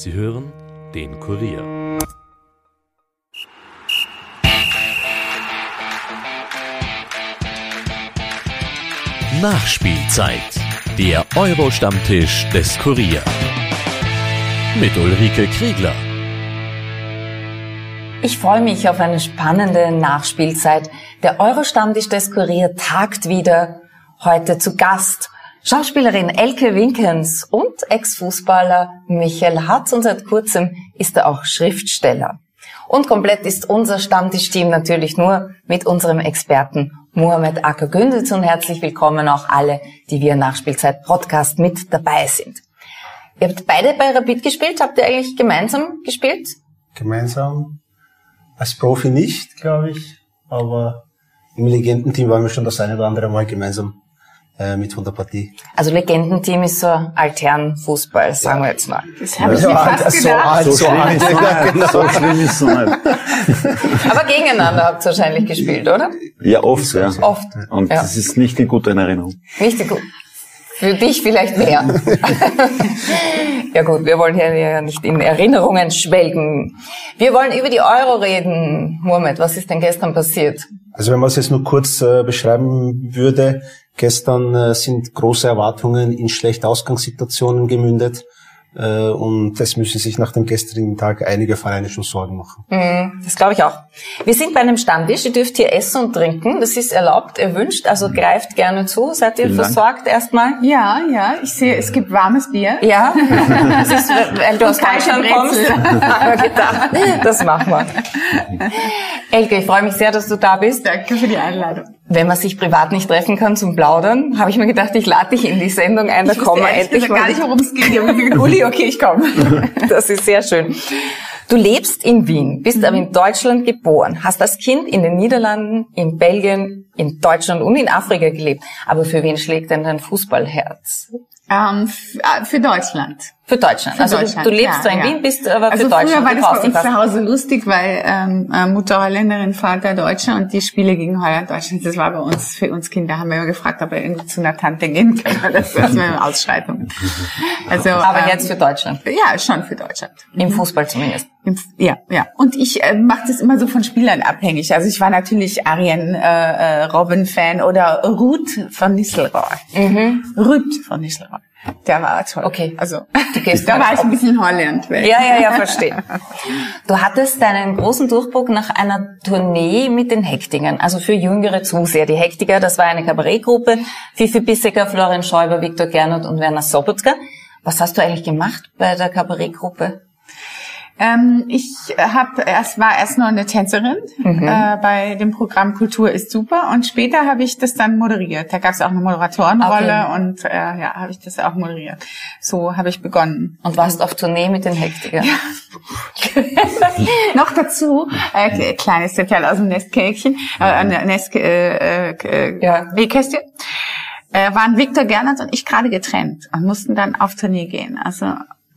Sie hören den Kurier. Nachspielzeit. Der Euro-Stammtisch des Kurier. Mit Ulrike Kriegler. Ich freue mich auf eine spannende Nachspielzeit. Der Euro-Stammtisch des Kurier tagt wieder. Heute zu Gast Schauspielerin Elke Winkens und Ex-Fußballer Michael Hatz und seit kurzem ist er auch Schriftsteller. Und komplett ist unser Stammtischteam natürlich nur mit unserem Experten Mohamed Acker Günditz und herzlich willkommen auch alle, die wir Nachspielzeit Podcast mit dabei sind. Ihr habt beide bei Rapid gespielt. Habt ihr eigentlich gemeinsam gespielt? Gemeinsam? Als Profi nicht, glaube ich. Aber im Legendenteam waren wir schon das eine oder andere Mal gemeinsam äh, mit von der Partie. Also Legendenteam ist so Altherrenfußball, sagen wir jetzt mal. Das habe ich mir fast so gedacht. alt, so alt. Ja, genau. So schlimm ist es nicht. Aber gegeneinander habt ihr wahrscheinlich gespielt, oder? Ja, oft, ja. Oft. Und Ja. das ist nicht in guter Erinnerung. Richtig gut. Für dich vielleicht mehr. ja gut, wir wollen hier ja nicht in Erinnerungen schwelgen. Wir wollen über die Euro reden. Mohamed, was ist denn gestern passiert? Also wenn man es jetzt nur kurz äh, beschreiben würde, gestern äh, sind große Erwartungen in schlechte Ausgangssituationen gemündet. Äh, und das müssen sich nach dem gestrigen Tag einige Vereine schon Sorgen machen. Mhm, Das glaube ich auch. Wir sind bei einem Stammtisch. Ihr dürft hier essen und trinken. Das ist erlaubt, erwünscht. Also greift gerne zu. Seid ihr Vielen Dank. versorgt erstmal? Ja, ja, ich sehe, es gibt warmes Bier. Ja, das ist, weil du aus Deutschland kommst. Gedacht, das machen wir. Elke, ich freue mich sehr, dass du da bist. Danke für die Einladung. Wenn man sich privat nicht treffen kann zum Plaudern, habe ich mir gedacht, ich lade dich in die Sendung ein, da Ich ehrlich endlich gesagt gar mal. nicht, worum es geht. Ich habe gesagt, Uli, okay, ich komme. Das ist sehr schön. Du lebst in Wien, bist aber in Deutschland geboren, hast als Kind in den Niederlanden, in Belgien, in Deutschland und in Afrika gelebt. Aber für wen schlägt denn dein Fußballherz? Ähm, äh, für Deutschland. Für Deutschland. Für also Deutschland, du, du lebst ja, zwar in ja. Wien, bist aber Also für früher Deutschland. war Du das bei uns zu. Hause lustig, weil ähm, äh, Mutter Holländerin, Vater Deutscher und die Spiele gegen Holland, Deutschland, das war bei uns, für uns Kinder, haben wir immer gefragt, ob wir irgendwie zu einer Tante gehen können. Das das war eine Ausschreitung. Also, Aber ähm, jetzt für Deutschland. Ja, schon für Deutschland. Im Fußball zumindest. Ja, ja. Und ich äh, mache das immer so von Spielern abhängig. Also ich war natürlich Arjen äh, äh, Robben-Fan oder Ruth von Nistelrooy. Ruth von Nistelrooy. Der war toll. Okay. Also da war ich ein bisschen Holland. Ja, ja, ja, verstehe. Du hattest deinen großen Durchbruch nach einer Tournee mit den Hektigern, also für jüngere Zuseher. Die Hektiger, das war eine Kabarettgruppe, Fifi Bissecker, Florian Schäuber, Viktor Gernot und Werner Sobotka. Was hast du eigentlich gemacht bei der Kabarettgruppe? Ähm, ich habe erst war erst nur eine Tänzerin Mhm. äh, bei dem Programm Kultur ist super und später habe ich das dann moderiert. Da gab es auch eine Moderatorenrolle Okay. und äh, ja, habe ich das auch moderiert. So habe ich begonnen. Und warst auf Tournee mit den Hektigern? Noch dazu, äh, kleines Detail aus dem Nesthäkchen, äh, Nest, äh, äh, Ja. Nähkästchen, äh, waren Viktor Gernot und ich gerade getrennt und mussten dann auf Tournee gehen. Also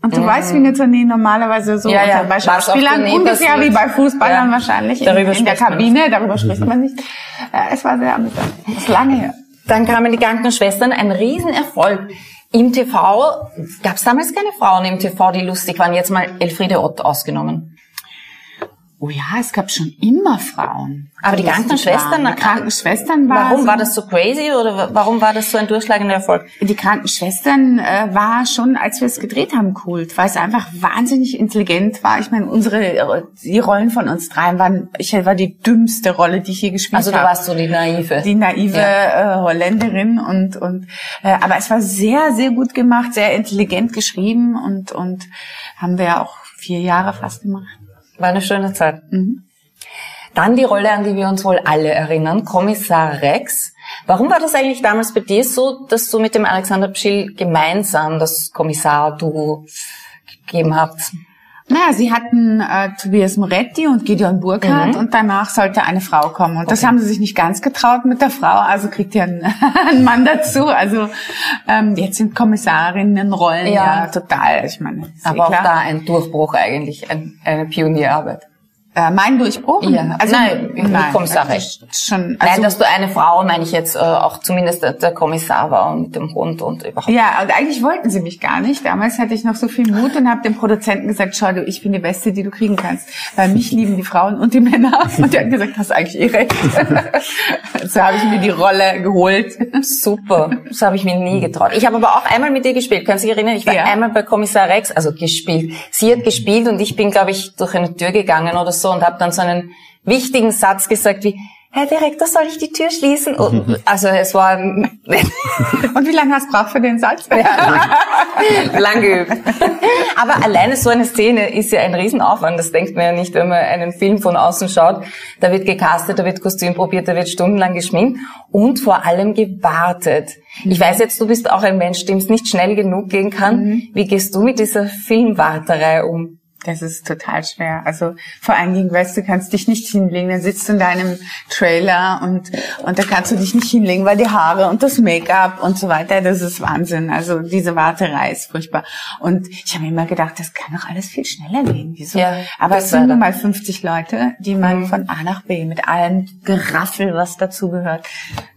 und du weißt, wie eine Tournee normalerweise so. Ja, ja. bei Schauspielern ungefähr wie bei Fußballern Ja. wahrscheinlich Darüber in, in der man Kabine, darüber spricht man nicht. Äh, es war sehr amüsant. Das ist lange her. Dann kamen die Krankenschwestern, ein Riesenerfolg. Im TV gab es damals keine Frauen im TV, die lustig waren. Jetzt mal Elfriede Ott ausgenommen. Oh ja, es gab schon immer Frauen. Aber die Krankenschwestern- waren. Die Krankenschwestern waren Warum so war das so crazy oder wa- warum war das so ein durchschlagender Erfolg? Die Krankenschwestern äh, war schon, als wir es gedreht haben, cool, weil es einfach wahnsinnig intelligent war. Ich meine, unsere die Rollen von uns dreien waren, ich war die dümmste Rolle, die ich je gespielt Also du habe. warst so die Naive. die naive Ja. äh, Holländerin und und äh, aber es war sehr sehr gut gemacht, sehr intelligent geschrieben und und haben wir auch vier Jahre fast gemacht. War eine schöne Zeit. Mhm. Dann die Rolle, an die wir uns wohl alle erinnern, Kommissar Rex. Warum war das eigentlich damals bei dir so, dass du mit dem Alexander Pschill gemeinsam das Kommissar-Duo gegeben habt? Naja, sie hatten äh, Tobias Moretti und Gideon Burkhardt Mhm. und danach sollte eine Frau kommen. Und das haben sie sich nicht ganz getraut mit der Frau, also kriegt ihr einen, einen Mann dazu. Also ähm, jetzt sind Kommissarinnenrollen ja, Ja. total, ich meine, ist eh Aber auch da ein Durchbruch eigentlich, ein, eine Pionierarbeit. Äh, mein Durchbruch? Ja. Also, Nein, mit Kommissar Rex. Schon, Nein, also, dass du eine Frau, meine ich jetzt, äh, auch zumindest der, Kommissar war und mit dem Hund und überhaupt. ja, und eigentlich wollten sie mich gar nicht. Damals hatte ich noch so viel Mut und habe dem Produzenten gesagt, schau du, ich bin die Beste, die du kriegen kannst. Weil mich lieben die Frauen und die Männer. Und der hat gesagt, hast eigentlich eh recht. so habe ich mir die Rolle geholt. Super, das habe ich mir nie getraut. Ich habe aber auch einmal mit ihr gespielt. Kannst du dich erinnern? Ich war Ja. einmal bei Kommissar Rex, also gespielt. Sie hat gespielt und ich bin, glaube ich, durch eine Tür gegangen oder so und habe dann so einen wichtigen Satz gesagt wie, Herr Direktor, soll ich die Tür schließen? Und, also es war Und wie lange hast du braucht für den Satz? lang geübt. Aber alleine so eine Szene ist ja ein Riesenaufwand. Das denkt man ja nicht, wenn man einen Film von außen schaut. Da wird gecastet, da wird Kostüm probiert, da wird stundenlang geschminkt und vor allem gewartet. Ich weiß jetzt, du bist auch ein Mensch, dem es nicht schnell genug gehen kann. Wie gehst du mit dieser Filmwarterei um? Das ist total schwer. Also vor allen Dingen, weißt du, kannst dich nicht hinlegen. Dann sitzt du in deinem Trailer und und da kannst du dich nicht hinlegen, weil die Haare und das Make-up und so weiter, das ist Wahnsinn. Also diese Warterei ist furchtbar. Und ich habe mir immer gedacht, das kann doch alles viel schneller gehen. Wieso? Ja, Aber es sind nun da. mal 50 Leute, die man von A nach B mit allem Geraffel, was dazugehört.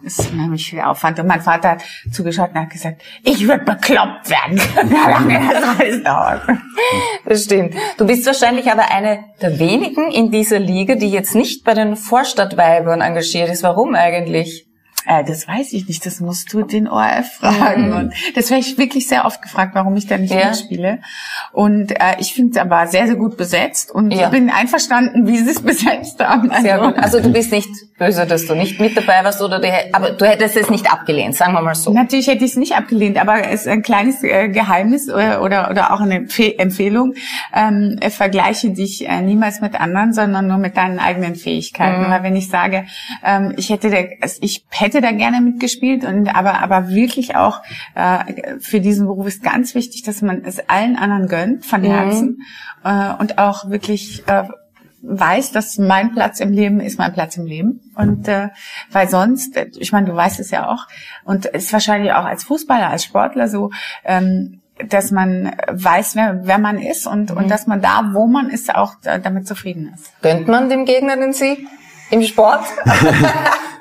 Das ist unheimlich viel Aufwand. Und mein Vater hat zugeschaut und hat gesagt, ich würde bekloppt werden. Wie lange das alles dauert. Das stimmt. Du bist wahrscheinlich aber eine der wenigen in dieser Liga, die jetzt nicht bei den Vorstadtweibern engagiert ist. Warum eigentlich? Äh, das weiß ich nicht, das musst du den ORF fragen. Und das werde ich wirklich sehr oft gefragt, warum ich da nicht Ja. mitspiele. Und äh, ich finde es aber sehr, sehr gut besetzt und Ja. bin einverstanden, wie sie es besetzt haben. Sehr gut. Also du bist nicht böse, dass du nicht mit dabei warst oder die, aber du hättest es nicht abgelehnt, sagen wir mal so. Natürlich hätte ich es nicht abgelehnt, aber es ist ein kleines äh, Geheimnis oder, oder, oder auch eine Empfe Empfehlung. Ähm, äh, vergleiche dich äh, niemals mit anderen, sondern nur mit deinen eigenen Fähigkeiten. Weil wenn ich sage, ähm, ich hätte, da, also ich hätte da gerne mitgespielt und aber aber wirklich auch äh, für diesen Beruf ist ganz wichtig, dass man es allen anderen gönnt von Herzen äh, und auch wirklich äh, weiß, dass mein Platz im Leben ist mein Platz im Leben. Und äh, weil sonst, ich meine, du weißt es ja auch, und ist wahrscheinlich auch als Fußballer, als Sportler so, ähm, dass man weiß, wer, wer man ist und, und dass man da, wo man ist, auch da, damit zufrieden ist. Gönnt man dem Gegner den Sieg im Sport?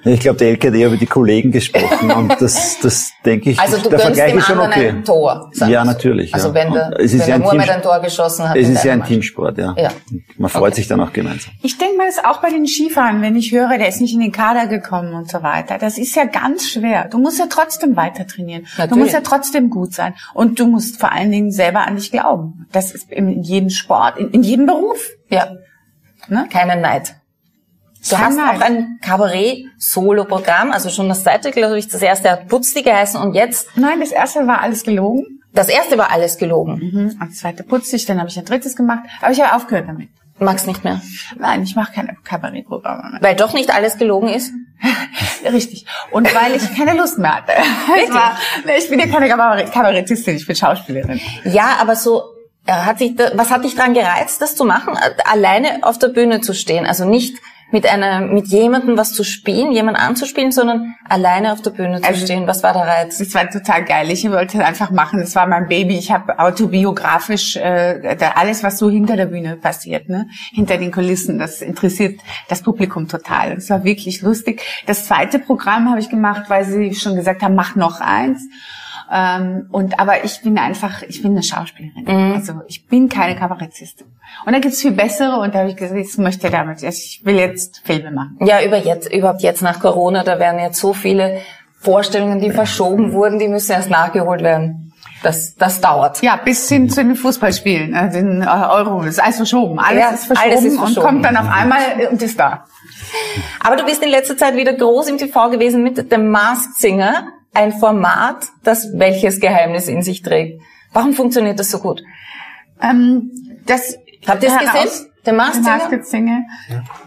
Ich glaube, der Elke hat eher über die Kollegen gesprochen und das, das denke ich, Also du der Vergleich dem ist schon anderen okay. ein Tor. Ja, natürlich. Also ja. wenn der, Und es ist wenn ja der ein Team- ein Tor geschossen hat. Es ist ja ein Mannschaft. Teamsport, ja. Ja. Man freut sich dann auch gemeinsam. Ich denke mal, das ist auch bei den Skifahren, wenn ich höre, der ist nicht in den Kader gekommen und so weiter. Das ist ja ganz schwer. Du musst ja trotzdem weiter trainieren. Du Natürlich. musst ja trotzdem gut sein. Und du musst vor allen Dingen selber an dich glauben. Das ist in jedem Sport, in, in jedem Beruf. Ja. Ne? Keinen Neid. Du hast Neid. auch ein Kabarett-Solo-Programm, also schon das zweite, glaube ich, das erste hat Putzti geheißen und jetzt, Nein, das erste war alles gelogen. das erste war alles gelogen. Mhm. Und das zweite putzig, dann habe ich ein drittes gemacht. Aber ich habe aufgehört damit. Magst nicht mehr. Nein, ich mache keine Kabarettprogramme mehr. Weil doch nicht alles gelogen ist. Richtig. Und weil ich keine Lust mehr hatte. Es war, ich bin ja keine Kabarett- Kabarettistin, ich bin Schauspielerin. Ja, aber so, hat sich da, was hat dich dran gereizt, das zu machen? Alleine auf der Bühne zu stehen, also nicht mit einer, mit jemandem was zu spielen, jemand anzuspielen, sondern alleine auf der Bühne zu Also- stehen. Was war der Reiz? Das war total geil. Ich wollte es einfach machen. Das war mein Baby. Ich habe autobiografisch äh, da alles, was so hinter der Bühne passiert, ne, hinter den Kulissen, das interessiert das Publikum total. Das war wirklich lustig. Das zweite Programm habe ich gemacht, weil sie schon gesagt haben, mach noch eins. Ähm, und aber ich bin einfach, ich bin eine Schauspielerin. Also ich bin keine Kabarettistin. Und da gibt's viel bessere und da habe ich gesagt, ich möchte damit, also ich will jetzt Filme machen. Ja, über jetzt, überhaupt jetzt nach Corona, da werden jetzt so viele Vorstellungen, die verschoben wurden, die müssen erst nachgeholt werden. Das, das dauert. Ja, bis hin zu den Fußballspielen, äh, den äh, Euro, ist alles verschoben. Alles, Ja, ist verschoben alles ist und verschoben. kommt dann auf einmal und ist da. Aber du bist in letzter Zeit wieder groß im TV gewesen mit dem Masked Singer, ein Format, das welches Geheimnis in sich trägt. Warum funktioniert das so gut? Ähm, das Habt ihr es gesehen? Der Masked Singer? Masked Singer.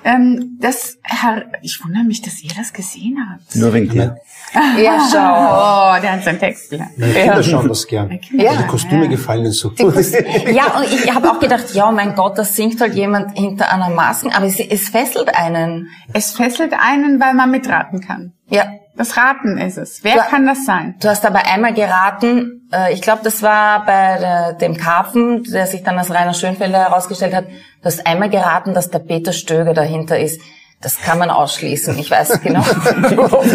Ähm, das, her ich wundere mich, dass ihr das gesehen habt. Nur wegen dir. Ja, schau. Oh, der hat seinen Text gelernt. Meine Kinder schauen das gern. Ja. Die Kostüme gefallen ihnen so gut. Ja, und ich habe auch gedacht, ja, mein Gott, das singt halt jemand hinter einer Masken, aber es, es fesselt einen. Es fesselt einen, weil man mitraten kann. Ja, Das Raten ist es. Wer Du- kann das sein? Du hast aber einmal geraten, äh, ich glaube, das war bei der, dem Karpfen, der sich dann als Rainer Schönfelder herausgestellt hat. Du hast einmal geraten, dass der Peter Stöger dahinter ist. Das kann man ausschließen. Ich weiß genau,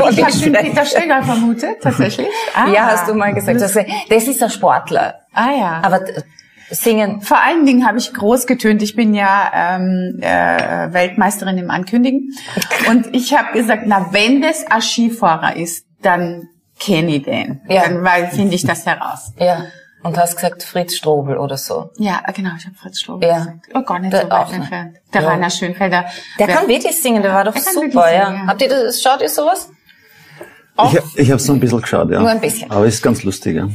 Ich habe den. Peter Stöger vermutet, tatsächlich. Ah. Ja, hast du mal gesagt. Das, ist ein Sportler. Ah ja. Aber äh, singen, Vor allen Dingen habe ich groß getönt. Ich bin ja ähm, äh, Weltmeisterin im Ankündigen. Und ich habe gesagt, na, wenn das ein Skifahrer ist, dann kenne ich den. Ja. Dann weil- finde ich das heraus. ja. Und hast gesagt Fritz Strobel oder so. Ja, genau, ich habe Fritz Strobel Ja. gesagt. Oh, gar nicht Der so weit auch nicht. entfernt. Der Ja. Rainer Schönfelder. Der Wer- kann wirklich singen, der war doch Der kann super, wirklich ja. singen, ja. Habt ihr das, schaut ihr sowas? Ich, hab- ich habe so ein bisschen geschaut, ja. Nur ein bisschen. Aber es ist ganz lustig, ja.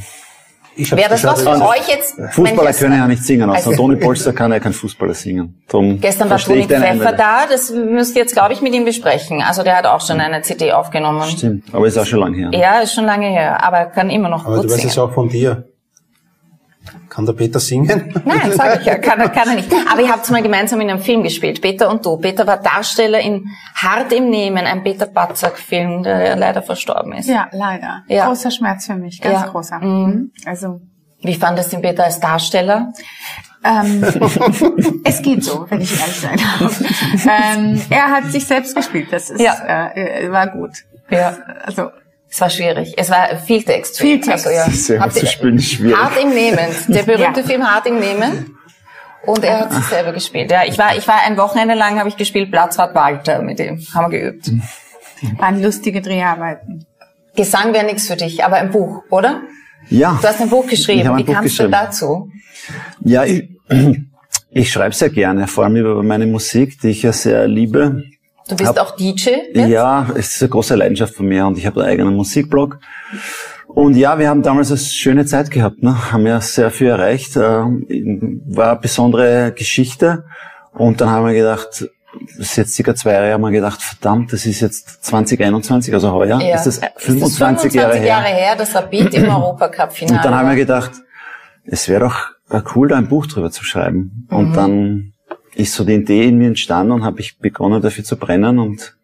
Wäre das was für also- euch jetzt? Fußballer können ja nicht singen, außer Also- Toni Polster kann ja kein Fußballer singen. Drum Gestern war Toni Pfeffer da, das müsst ihr jetzt, glaube ich, mit ihm besprechen. Also der hat auch schon eine CD aufgenommen. Stimmt, aber ist auch schon lange her. Ja, ist schon lange her, aber kann immer noch Aber gut du weißt singen. es auch von dir. Kann der Peter singen? Nein, sag ich ja, kann, er- kann er nicht. Aber ihr habt mal gemeinsam in einem Film gespielt, Peter und du. Peter war Darsteller in Hart im Nehmen, ein Peter Batzak-Film, der ja leider verstorben ist. Ja, leider. Ja. Großer Schmerz für mich, ganz Ja. großer. Mhm. Also Wie fandest du den Peter als Darsteller? ähm, es geht so, wenn ich ehrlich sein darf. ähm, er hat sich selbst gespielt, das ist, Ja. äh, war gut. Ja. Also Es war schwierig. Es war viel Text. Viel Text. Also, ja. Sehr zu spielen schwierig. Hart im Nehmen. Der berühmte Ja. Film Hart im Nehmen. Und er hat sich selber gespielt. Ja, ich war, ich war ein Wochenende lang, habe ich gespielt, Platzwart Walter mit dem. Haben wir geübt. waren lustige Dreharbeiten. Gesang wäre nichts für dich, aber ein Buch, oder? Ja. Du hast ein Buch geschrieben. Ich habe ein Wie Buch kamst du geschrieben. dazu? Ja, ich, ich schreibe sehr gerne, vor allem über meine Musik, die ich ja sehr liebe. Du bist Hab- auch DJ jetzt? Ja, es ist eine große Leidenschaft von mir und ich habe einen eigenen Musikblog. Und ja, wir haben damals eine schöne Zeit gehabt, ne? haben ja sehr viel erreicht, äh, war eine besondere Geschichte. Und dann haben wir gedacht, das ist jetzt circa zwei Jahre, haben wir gedacht, verdammt, das ist jetzt 2021, also heuer, Ja. ist das Ist das 25, Jahre her. Jahre her, das Rapid im Europacup-Finale. Und dann haben wir gedacht, es wäre doch cool, da ein Buch drüber zu schreiben. Mhm. Und dann ist so die Idee in mir entstanden und habe ich begonnen dafür zu brennen und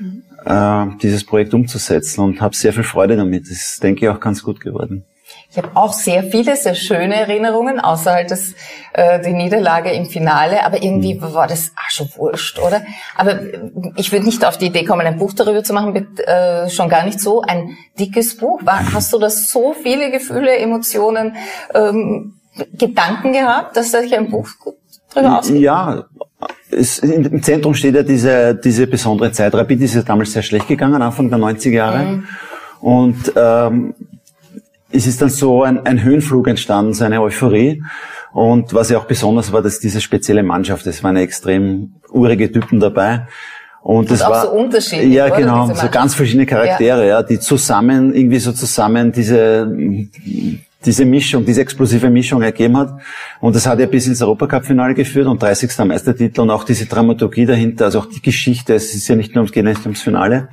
Mhm. äh, dieses Projekt umzusetzen und habe sehr viel Freude damit. Das ist, denke ich, auch ganz gut geworden. Ich habe auch sehr viele, sehr schöne Erinnerungen, außer halt das, äh, die Niederlage im Finale. Aber irgendwie Mhm. war das auch schon wurscht, oder? Aber ich würde nicht auf die Idee kommen, ein Buch darüber zu machen, mit, äh, schon gar nicht so. Ein dickes Buch. War, hast du da so viele Gefühle, Emotionen, ähm, Gedanken gehabt, dass da sich ein Buch drüber? Ja, es, im Zentrum steht ja diese, diese besondere Zeit. Rapid ist ja damals sehr schlecht gegangen, Anfang der 90er Jahre. Mhm. Und ähm, es ist dann so ein, ein Höhenflug entstanden, so eine Euphorie. Und was ja auch besonders war, dass diese spezielle Mannschaft, es waren extrem urige Typen dabei. Und das auch war so unterschiedlich, Ja, genau, so ganz verschiedene Charaktere, ja. die zusammen irgendwie so zusammen diese diese Mischung, diese explosive Mischung ergeben hat. Und das hat ja bis ins Europacup-Finale geführt und 30. Meistertitel und auch diese Dramaturgie dahinter, also auch die Geschichte, es ist ja nicht nur ums geht ums Finale.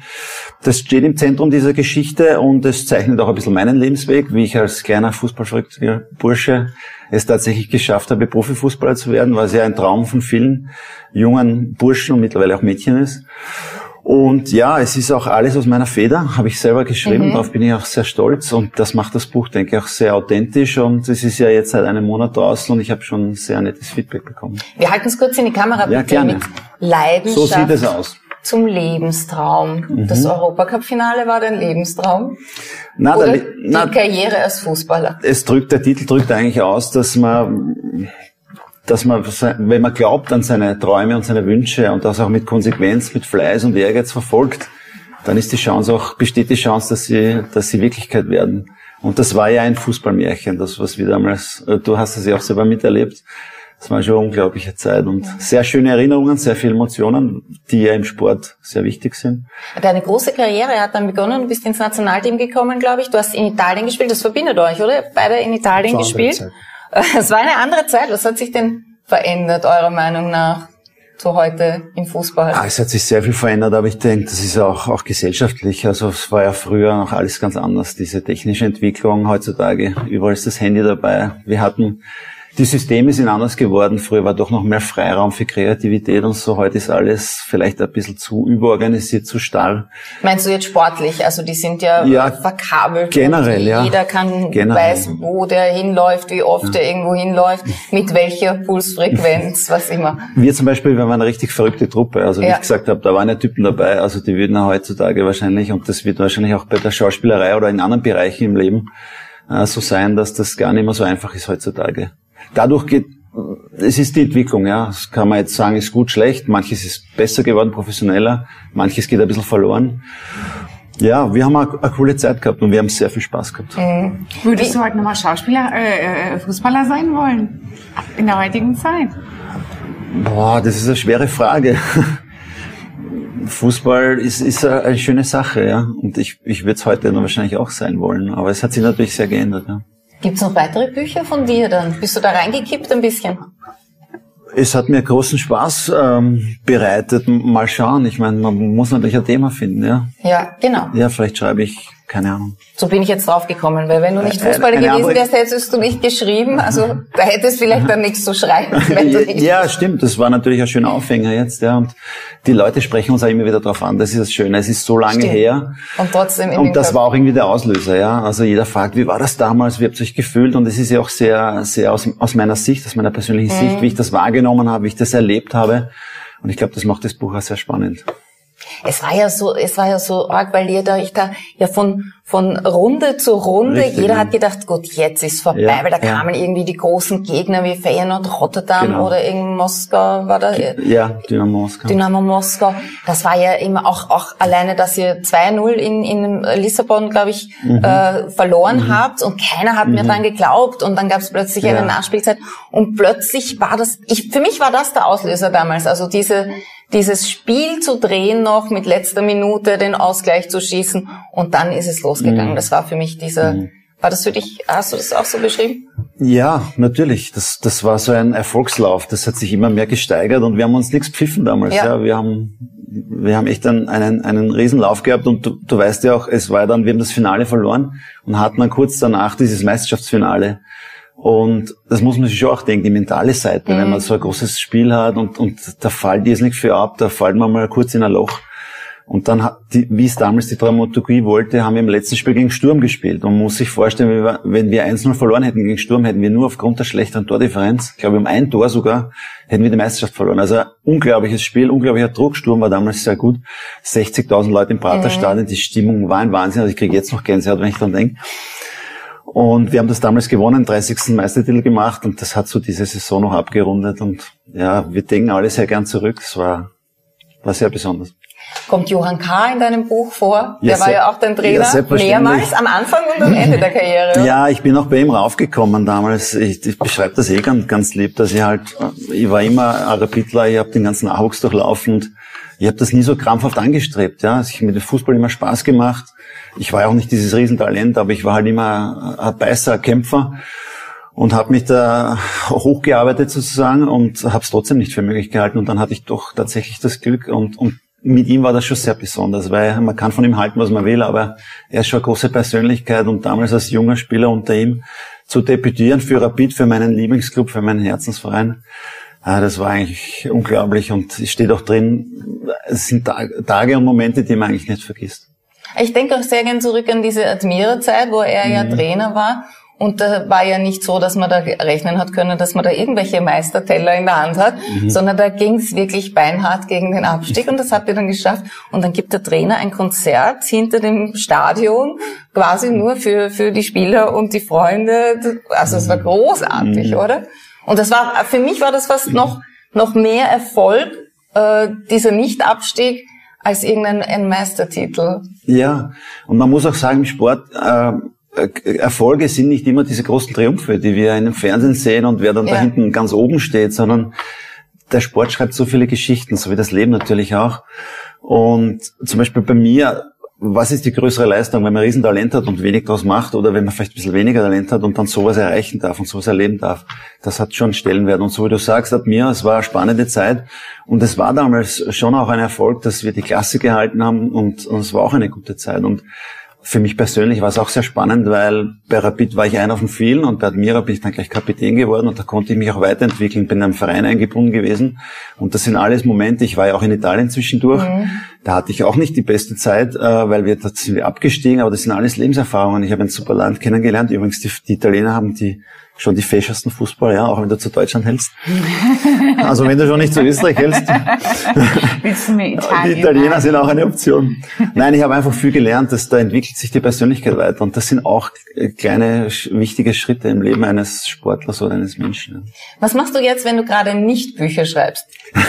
Das steht im Zentrum dieser Geschichte und es zeichnet auch ein bisschen meinen Lebensweg, wie ich als kleiner fußballverrückter Bursche es tatsächlich geschafft habe, Profifußballer zu werden, was ja ein Traum von vielen jungen Burschen und mittlerweile auch Mädchen ist. Und ja, es ist auch alles aus meiner Feder, habe ich selber geschrieben, darauf bin ich auch sehr stolz und das macht das Buch, denke ich, auch sehr authentisch und es ist ja jetzt seit einem Monat draußen und ich habe schon sehr nettes Feedback bekommen. Wir halten es kurz in die Kamera, Ja, bitte, gerne. mit Leidenschaft. So sieht es aus. Zum Lebenstraum. Mhm. Das Europacup-Finale war dein Lebenstraum? Na, Oder der, die na, Karriere als Fußballer? es drückt, der Titel drückt eigentlich aus, dass man, dass man, wenn man glaubt an seine Träume und seine Wünsche und das auch mit Konsequenz, mit Fleiß und Ehrgeiz verfolgt, dann ist die Chance auch, besteht die Chance, dass sie, dass sie Wirklichkeit werden. Und das war ja ein Fußballmärchen, das, was wir damals, äh, du hast es ja auch selber miterlebt. Das war schon eine unglaubliche Zeit und sehr schöne Erinnerungen, sehr viele Emotionen, die ja im Sport sehr wichtig sind. Deine große Karriere hat dann begonnen, du bist ins Nationalteam gekommen, glaube ich. Du hast in Italien gespielt, das verbindet euch, oder? Beide in Italien gespielt. Es war eine andere Zeit. Was hat sich denn verändert, eurer Meinung nach, zu heute im Fußball? Ah, es hat sich sehr viel verändert, aber ich denke, das ist auch, auch gesellschaftlich. Also es war ja früher noch alles ganz anders, diese technische Entwicklung heutzutage. Überall ist das Handy dabei. Wir hatten die Systeme sind anders geworden. Früher war doch noch mehr Freiraum für Kreativität und so. Heute ist alles vielleicht ein bisschen zu überorganisiert, zu starr. Meinst du jetzt sportlich? Also die sind ja, Ja, verkabelt. generell, ja. Jeder kann Generell. weiß, wo der hinläuft, wie oft der irgendwo hinläuft, mit welcher Pulsfrequenz, was immer. Wir zum Beispiel, wir waren eine richtig verrückte Truppe. Also wie Ja. ich gesagt habe, da waren ja Typen dabei. Also die würden ja heutzutage wahrscheinlich, und das wird wahrscheinlich auch bei der Schauspielerei oder in anderen Bereichen im Leben äh, so sein, dass das gar nicht mehr so einfach ist heutzutage. Dadurch geht, es ist die Entwicklung, ja. Das kann man jetzt sagen, ist gut, schlecht. Manches ist besser geworden, professioneller. Manches geht ein bisschen verloren. Ja, wir haben eine, eine coole Zeit gehabt und wir haben sehr viel Spaß gehabt. Würdest du heute nochmal Schauspieler, äh, äh, Fußballer sein wollen? In der heutigen Zeit? Boah, das ist eine schwere Frage. Fußball ist, ist eine, schöne Sache, ja. Und ich, ich würde es heute dann wahrscheinlich auch sein wollen. Aber es hat sich natürlich sehr geändert, ja. Gibt's noch weitere Bücher von dir dann? Bist du da reingekippt ein bisschen? Es hat mir großen Spaß ähm, bereitet. Mal schauen. Ich meine, man muss natürlich ein Thema finden, ja. Ja, genau. Ja, vielleicht schreibe ich, keine Ahnung. So bin ich jetzt drauf gekommen, weil wenn du nicht Fußballer gewesen wärst, hättest du nicht geschrieben. Also da hättest vielleicht dann nichts zu schreiben. Wenn du nicht Ja, stimmt. Das war natürlich ein schöner Aufhänger jetzt, ja. Und die Leute sprechen uns auch immer wieder drauf an. Das ist das Schöne. Es ist so lange Stimmt. her. Und trotzdem in Und das Köpfen. war auch irgendwie der Auslöser, ja. Also jeder fragt, wie war das damals, wie habt ihr euch gefühlt? Und es ist ja auch sehr, sehr aus, aus meiner Sicht, aus meiner persönlichen Mhm. Sicht, wie ich das wahrgenommen habe, wie ich das erlebt habe. Und ich glaube, das macht das Buch auch sehr spannend. Es war ja so, es war ja so arg, weil jeder, ich da ja von von Runde zu Runde, Richtig, jeder ja. hat gedacht, gut, jetzt ist vorbei, Ja, weil da ja. kamen irgendwie die großen Gegner wie Feyenoord, Rotterdam Genau. oder irgend Moskau war da. Ja, Dynamo Moskau. Dynamo Moskau. Das war ja immer auch, auch alleine, dass ihr 2-0 in, in Lissabon, glaube ich, Mhm. äh, verloren habt und keiner hat mir dran geglaubt und dann gab es plötzlich eine Nachspielzeit und plötzlich war das, ich, für mich war das der Auslöser damals, also diese, dieses Spiel zu drehen noch mit letzter Minute, den Ausgleich zu schießen und dann ist es losgegangen. Mhm. Das war für mich dieser, war das für dich, hast du das auch so beschrieben? Ja, natürlich. Das, das war so ein Erfolgslauf. Das hat sich immer mehr gesteigert und wir haben uns nichts pfiffen damals. Ja. Ja. wir haben, wir haben echt einen, einen, einen Riesenlauf gehabt und du, du weißt ja auch, es war dann, wir haben das Finale verloren und hatten dann kurz danach dieses Meisterschaftsfinale. Und das muss man sich schon auch denken, die mentale Seite, wenn man so ein großes Spiel hat und, und da fällt dir nicht für ab, da fällt man mal kurz in ein Loch. Und dann, hat die, wie es damals die Dramaturgie wollte, haben wir im letzten Spiel gegen Sturm gespielt. Und man muss sich vorstellen, wenn wir, wenn wir 1-0 verloren hätten gegen Sturm, hätten wir nur aufgrund der schlechteren Tordifferenz, ich glaube um ein Tor sogar, hätten wir die Meisterschaft verloren. Also ein unglaubliches Spiel, unglaublicher Druck. Sturm war damals sehr gut. 60.000 Leute im Praterstadion, die Stimmung war ein Wahnsinn. Also ich kriege jetzt noch Gänsehaut, wenn ich dran denke. Und wir haben das damals gewonnen, 30. Meistertitel gemacht und das hat so diese Saison noch abgerundet. Und ja, wir denken alle sehr gern zurück. Es war, war sehr besonders. Kommt Johann K. in deinem Buch vor? Ja, Der war se- ja auch dein ja, Trainer, selbstverständlich. mehrmals am Anfang und am Ende der Karriere. oder? Ja, ich bin auch bei ihm raufgekommen damals. Ich, ich beschreibe das eh ganz, ganz lieb, dass ich halt, ich war immer ein Rapidler, ich habe den ganzen Nachwuchs durchlaufen und ich habe das nie so krampfhaft angestrebt. Ja, ich mir den Fußball immer Spaß gemacht. Ich war ja auch nicht dieses Riesentalent, aber ich war halt immer ein Beißer, ein Kämpfer und habe mich da hochgearbeitet sozusagen und habe es trotzdem nicht für möglich gehalten. Und dann hatte ich doch tatsächlich das Glück und, und mit ihm war das schon sehr besonders, weil man kann von ihm halten, was man will, aber er ist schon eine große Persönlichkeit und damals als junger Spieler unter ihm zu debütieren für Rapid, für meinen Lieblingsclub, für meinen Herzensverein, ah, das war eigentlich unglaublich und es steht auch drin, es sind Ta- Tage und Momente, die man eigentlich nicht vergisst. Ich denke auch sehr gern zurück an diese Admira-Zeit, wo er ja Trainer war. Und da war ja nicht so, dass man da rechnen hat können, dass man da irgendwelche Meisterteller in der Hand hat, sondern da ging es wirklich beinhart gegen den Abstieg und das habt ihr dann geschafft. Und dann gibt der Trainer ein Konzert hinter dem Stadion, quasi nur für, für die Spieler und die Freunde. Also es war großartig, oder? Und das war, für mich war das fast noch, noch mehr Erfolg, äh, dieser Nicht-Abstieg, als irgendein ein Meistertitel. Ja, und man muss auch sagen, im Sport, äh, Erfolge sind nicht immer diese großen Triumphe, die wir in dem Fernsehen sehen und wer dann da Ja. hinten ganz oben steht, sondern der Sport schreibt so viele Geschichten, so wie das Leben natürlich auch. Und zum Beispiel bei mir, was ist die größere Leistung, wenn man Riesentalent hat und wenig daraus macht oder wenn man vielleicht ein bisschen weniger Talent hat und dann sowas erreichen darf und sowas erleben darf? Das hat schon Stellenwert. Und so wie du sagst, hat mir, es war eine spannende Zeit und es war damals schon auch ein Erfolg, dass wir die Klasse gehalten haben und, und es war auch eine gute Zeit. Und für mich persönlich war es auch sehr spannend, weil bei Rapid war ich einer von vielen und bei Admira bin ich dann gleich Kapitän geworden und da konnte ich mich auch weiterentwickeln, bin in einem Verein eingebunden gewesen und das sind alles Momente, ich war ja auch in Italien zwischendurch, mhm. da hatte ich auch nicht die beste Zeit, äh, weil wir, da sind wir abgestiegen, aber das sind alles Lebenserfahrungen. Ich habe ein super Land kennengelernt, übrigens die, die Italiener haben die schon die fächersten Fußballer, ja, auch wenn du zu Deutschland hältst. Also wenn du schon nicht zu Österreich hältst. Die Italiener sind auch eine Option. Nein, ich habe einfach viel gelernt, dass da entwickelt sich die Persönlichkeit weiter. Und das sind auch kleine, wichtige Schritte im Leben eines Sportlers oder eines Menschen. Was machst du jetzt, wenn du gerade nicht Bücher schreibst?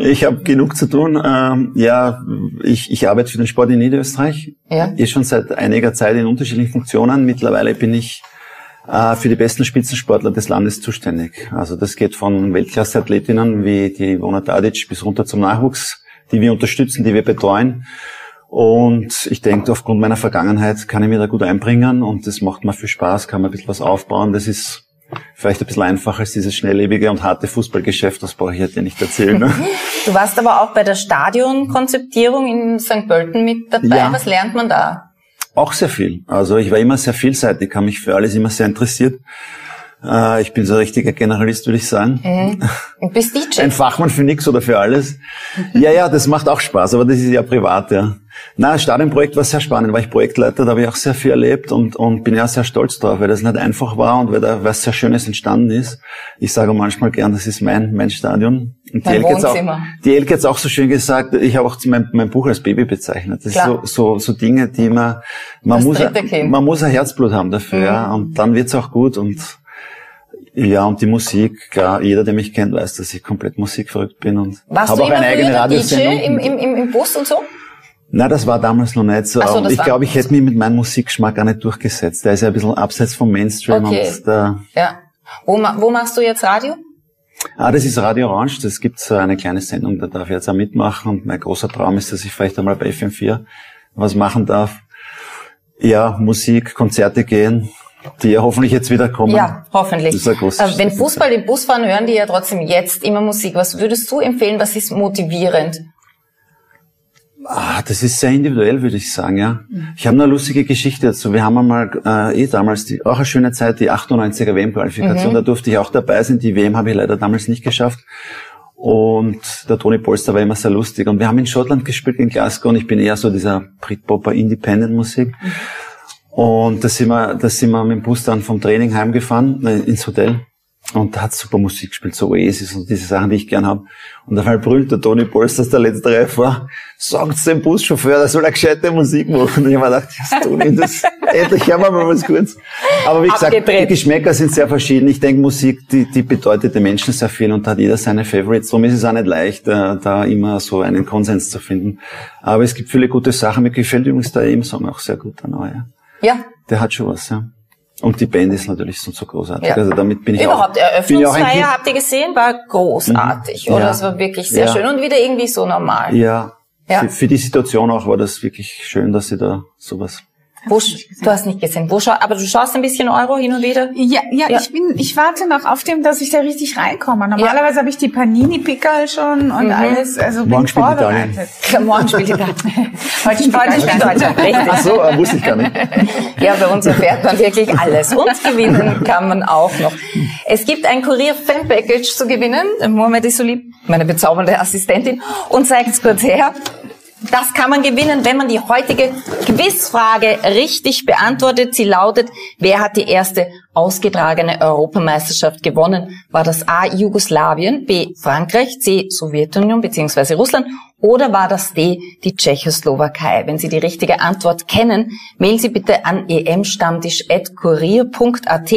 Ich habe genug zu tun. Ähm, ja, ich, ich arbeite für den Sport in Niederösterreich. Ja. Ist schon seit einiger Zeit in unterschiedlichen Funktionen. Mittlerweile bin ich äh, für die besten Spitzensportler des Landes zuständig. Also das geht von Weltklasse-Athletinnen wie die Ivona Tadic bis runter zum Nachwuchs, die wir unterstützen, die wir betreuen. Und ich denke, aufgrund meiner Vergangenheit kann ich mir da gut einbringen und das macht mir viel Spaß, kann man ein bisschen was aufbauen. Das ist vielleicht ein bisschen einfacher als dieses schnelllebige und harte Fußballgeschäft, das brauche ich jetzt nicht erzählen. Ne? Du warst aber auch bei der Stadionkonzeptierung in St. Pölten mit dabei. Ja. Was lernt man da? Auch sehr viel. Also ich war immer sehr vielseitig, habe mich für alles immer sehr interessiert. Äh, ich bin so ein richtiger Generalist, würde ich sagen. Mhm. Und bist DJ? Ein Fachmann für nichts oder für alles. Ja, ja, das macht auch Spaß, aber das ist ja privat, ja. Na, das Stadionprojekt war sehr spannend, war ich Projektleiter, da habe ich auch sehr viel erlebt und, und bin ja sehr stolz drauf, weil das nicht einfach war und weil da was sehr Schönes entstanden ist. Ich sage manchmal gern, das ist mein, mein Stadion. Und die Elke, auch, die Elke hat auch so schön gesagt, ich habe auch mein, mein Buch als Baby bezeichnet. Das Klar. ist so, so, so Dinge, die man, man das muss, man muss ein Herzblut haben dafür, mhm. ja, und dann wird's auch gut und, ja, und die Musik, klar, jeder, der mich kennt, weiß, dass ich komplett musikverrückt bin und habe auch eine eigene Radiosendung. Im, im, im, im Bus und so? Na, das war damals noch nicht so. so ich glaube, ich hätte mich mit meinem Musikgeschmack gar nicht durchgesetzt. Der ist ja ein bisschen abseits vom Mainstream. Okay. Und da ja. Wo, wo machst du jetzt Radio? Ah, das ist Radio Orange. Das gibt eine kleine Sendung, da darf ich jetzt auch mitmachen. Und mein großer Traum ist, dass ich vielleicht einmal bei FM4 was machen darf. Ja, Musik, Konzerte gehen, die ja hoffentlich jetzt wieder kommen. Ja, hoffentlich. Das ist ein großes äh, Wenn Fußball im Bus fahren, hören die ja trotzdem jetzt immer Musik. Was würdest du empfehlen? Was ist motivierend? Ah, das ist sehr individuell, würde ich sagen, ja. Ich habe eine lustige Geschichte dazu. Wir haben einmal äh, eh damals die, auch eine schöne Zeit, die 98er WM-Qualifikation. Mhm. Da durfte ich auch dabei sein. Die WM habe ich leider damals nicht geschafft. Und der Tony Polster war immer sehr lustig. Und wir haben in Schottland gespielt, in Glasgow. Und ich bin eher so dieser Britpopper Independent-Musik. Mhm. Und da sind, wir, da sind wir mit dem Bus dann vom Training heimgefahren, äh, ins Hotel. Und da hat super Musik gespielt, so Oasis und diese Sachen, die ich gern hab. Und auf einmal brüllt der Tony Polsters, der letzte Reihe vor, sagt dem Buschauffeur, der soll eine gescheite Musik machen. Und ich habe mir gedacht, ja, Tony, das, endlich hören wir mal was Gutes. Aber wie gesagt, Abgedreht. die Geschmäcker sind sehr verschieden. Ich denke, Musik, die, die bedeutet den Menschen sehr viel und da hat jeder seine Favorites. Darum ist es auch nicht leicht, äh, da immer so einen Konsens zu finden. Aber es gibt viele gute Sachen. Mir gefällt übrigens der eben-Song auch sehr gut, der neue. Ja. Der hat schon was, ja. Und die Band ist natürlich so, so großartig. Ja. Also damit bin ich Überhaupt, auch, Eröffnungsfeier habt ihr gesehen, war großartig. Mhm. Oder ja. es war wirklich sehr ja. schön und wieder irgendwie so normal. Ja. ja. Für, für die Situation auch war das wirklich schön, dass sie da sowas wo, du hast nicht gesehen. Wo aber du schaust ein bisschen Euro hin und wieder? Ja, ja, ja, ich bin, ich warte noch auf dem, dass ich da richtig reinkomme. Normalerweise ja. habe ich die Panini-Pickerl schon und mhm. alles, also Morgen bin vorbereitet. Ja, morgen spielt Italien. Heute spielt Deutschland. Richtig. Ach so, wusste ich gar nicht. Ja, bei uns erfährt man wirklich alles. Und gewinnen kann man auch noch. Es gibt ein Kurier-Fan-Package zu gewinnen. Mohamed ist so lieb, meine bezaubernde Assistentin, und zeigt es kurz her. Das kann man gewinnen, wenn man die heutige Quizfrage richtig beantwortet. Sie lautet, wer hat die erste ausgetragene Europameisterschaft gewonnen? War das A. Jugoslawien, B. Frankreich, C. Sowjetunion bzw. Russland oder war das D. die Tschechoslowakei? Wenn Sie die richtige Antwort kennen, mailen Sie bitte an emstammtisch.kurier.at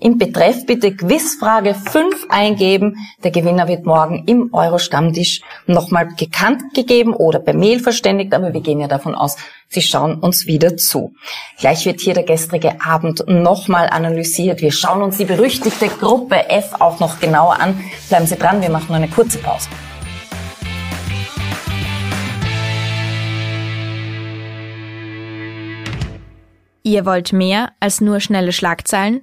im Betreff bitte Quizfrage 5 eingeben. Der Gewinner wird morgen im Euro-Stammtisch nochmal gekannt gegeben oder per Mail verständigt, aber wir gehen ja davon aus, Sie schauen uns wieder zu. Gleich wird hier der gestrige Abend nochmal analysiert. Wir schauen uns die berüchtigte Gruppe F auch noch genauer an. Bleiben Sie dran, wir machen eine kurze Pause. Ihr wollt mehr als nur schnelle Schlagzeilen?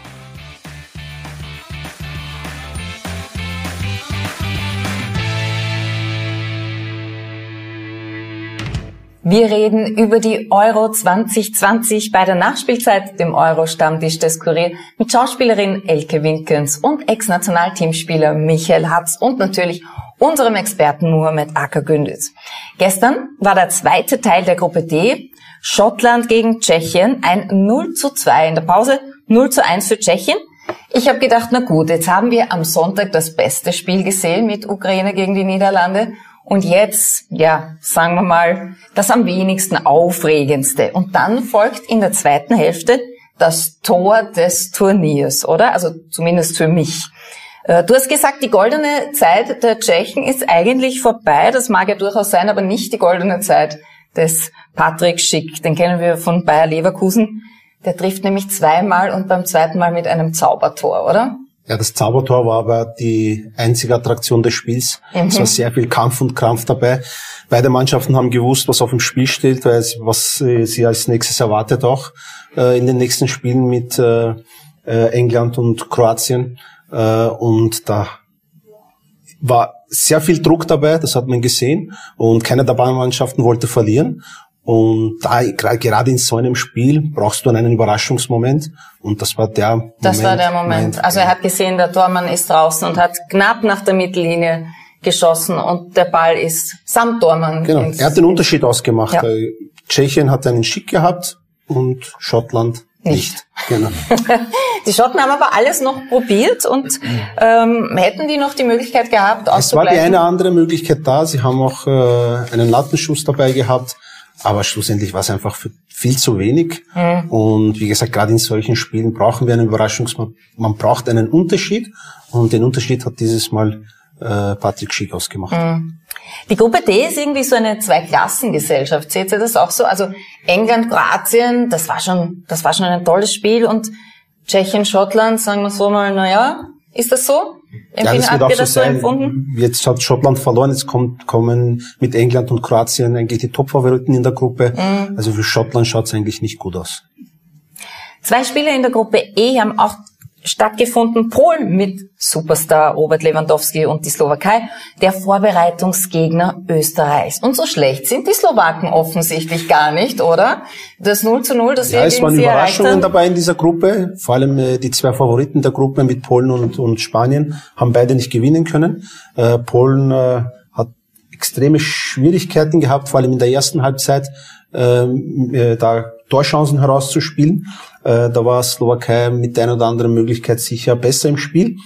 Wir reden über die Euro 2020 bei der Nachspielzeit, dem Euro-Stammtisch des Kurier, mit Schauspielerin Elke Winkens und Ex-Nationalteamspieler Michael Hatz und natürlich unserem Experten Mohamed Akagündüz. Gestern war der zweite Teil der Gruppe D, Schottland gegen Tschechien, ein 0 zu 2 in der Pause, 0 zu 1 für Tschechien. Ich habe gedacht, na gut, jetzt haben wir am Sonntag das beste Spiel gesehen mit Ukraine gegen die Niederlande und jetzt, ja, sagen wir mal, das am wenigsten aufregendste. Und dann folgt in der zweiten Hälfte das Tor des Turniers, oder? Also zumindest für mich. Äh, du hast gesagt, die goldene Zeit der Tschechen ist eigentlich vorbei. Das mag ja durchaus sein, aber nicht die goldene Zeit des Patrick Schick. Den kennen wir von Bayer Leverkusen. Der trifft nämlich zweimal und beim zweiten Mal mit einem Zaubertor, oder? Ja, das Zaubertor war aber die einzige Attraktion des Spiels. Mhm. Es war sehr viel Kampf und Krampf dabei. Beide Mannschaften haben gewusst, was auf dem Spiel steht, was sie als nächstes erwartet auch äh, in den nächsten Spielen mit äh, äh, England und Kroatien. Und da war sehr viel Druck dabei, das hat man gesehen. Und keine der beiden Mannschaften wollte verlieren. Und da, gerade in so einem Spiel brauchst du einen Überraschungsmoment. Und das war der Moment. Das war der Moment. Also er hat gesehen, der Tormann ist draußen und hat knapp nach der Mittellinie geschossen und der Ball ist samt Tormann. Genau. Er hat den Unterschied ausgemacht. Ja. Tschechien hat einen Schick gehabt und Schottland nicht. nicht. Genau. die Schotten haben aber alles noch probiert und ähm, hätten die noch die Möglichkeit gehabt, Es war die eine andere Möglichkeit da. Sie haben auch äh, einen Lattenschuss dabei gehabt. Aber schlussendlich war es einfach viel zu wenig. Mhm. Und wie gesagt, gerade in solchen Spielen brauchen wir einen Überraschungsmoment. Man braucht einen Unterschied. Und den Unterschied hat dieses Mal äh, Patrick Schick ausgemacht. Mhm. Die Gruppe D ist irgendwie so eine Zweiklassengesellschaft. Seht ihr das auch so? Also England, Kroatien, das war schon, das war schon ein tolles Spiel und Tschechien, Schottland, sagen wir so mal, na ja, ist das so? Ja, das wird auch so sein. Empfunden? Jetzt hat Schottland verloren, jetzt kommt, kommen mit England und Kroatien eigentlich die Top-Favoriten in der Gruppe. Mhm. Also für Schottland schaut es eigentlich nicht gut aus. Zwei Spieler in der Gruppe E haben auch stattgefunden. Polen mit Superstar Robert Lewandowski und die Slowakei, der Vorbereitungsgegner Österreichs. Und so schlecht sind die Slowaken offensichtlich gar nicht, oder? Das 0 zu 0, das ja, wir es waren Überraschungen dabei in dieser Gruppe. Vor allem äh, die zwei Favoriten der Gruppe mit Polen und, und Spanien haben beide nicht gewinnen können. Äh, Polen äh, hat extreme Schwierigkeiten gehabt, vor allem in der ersten Halbzeit, ähm, äh, da Torchancen herauszuspielen. Äh, da war Slowakei mit der einen oder anderen Möglichkeit sicher besser im Spiel.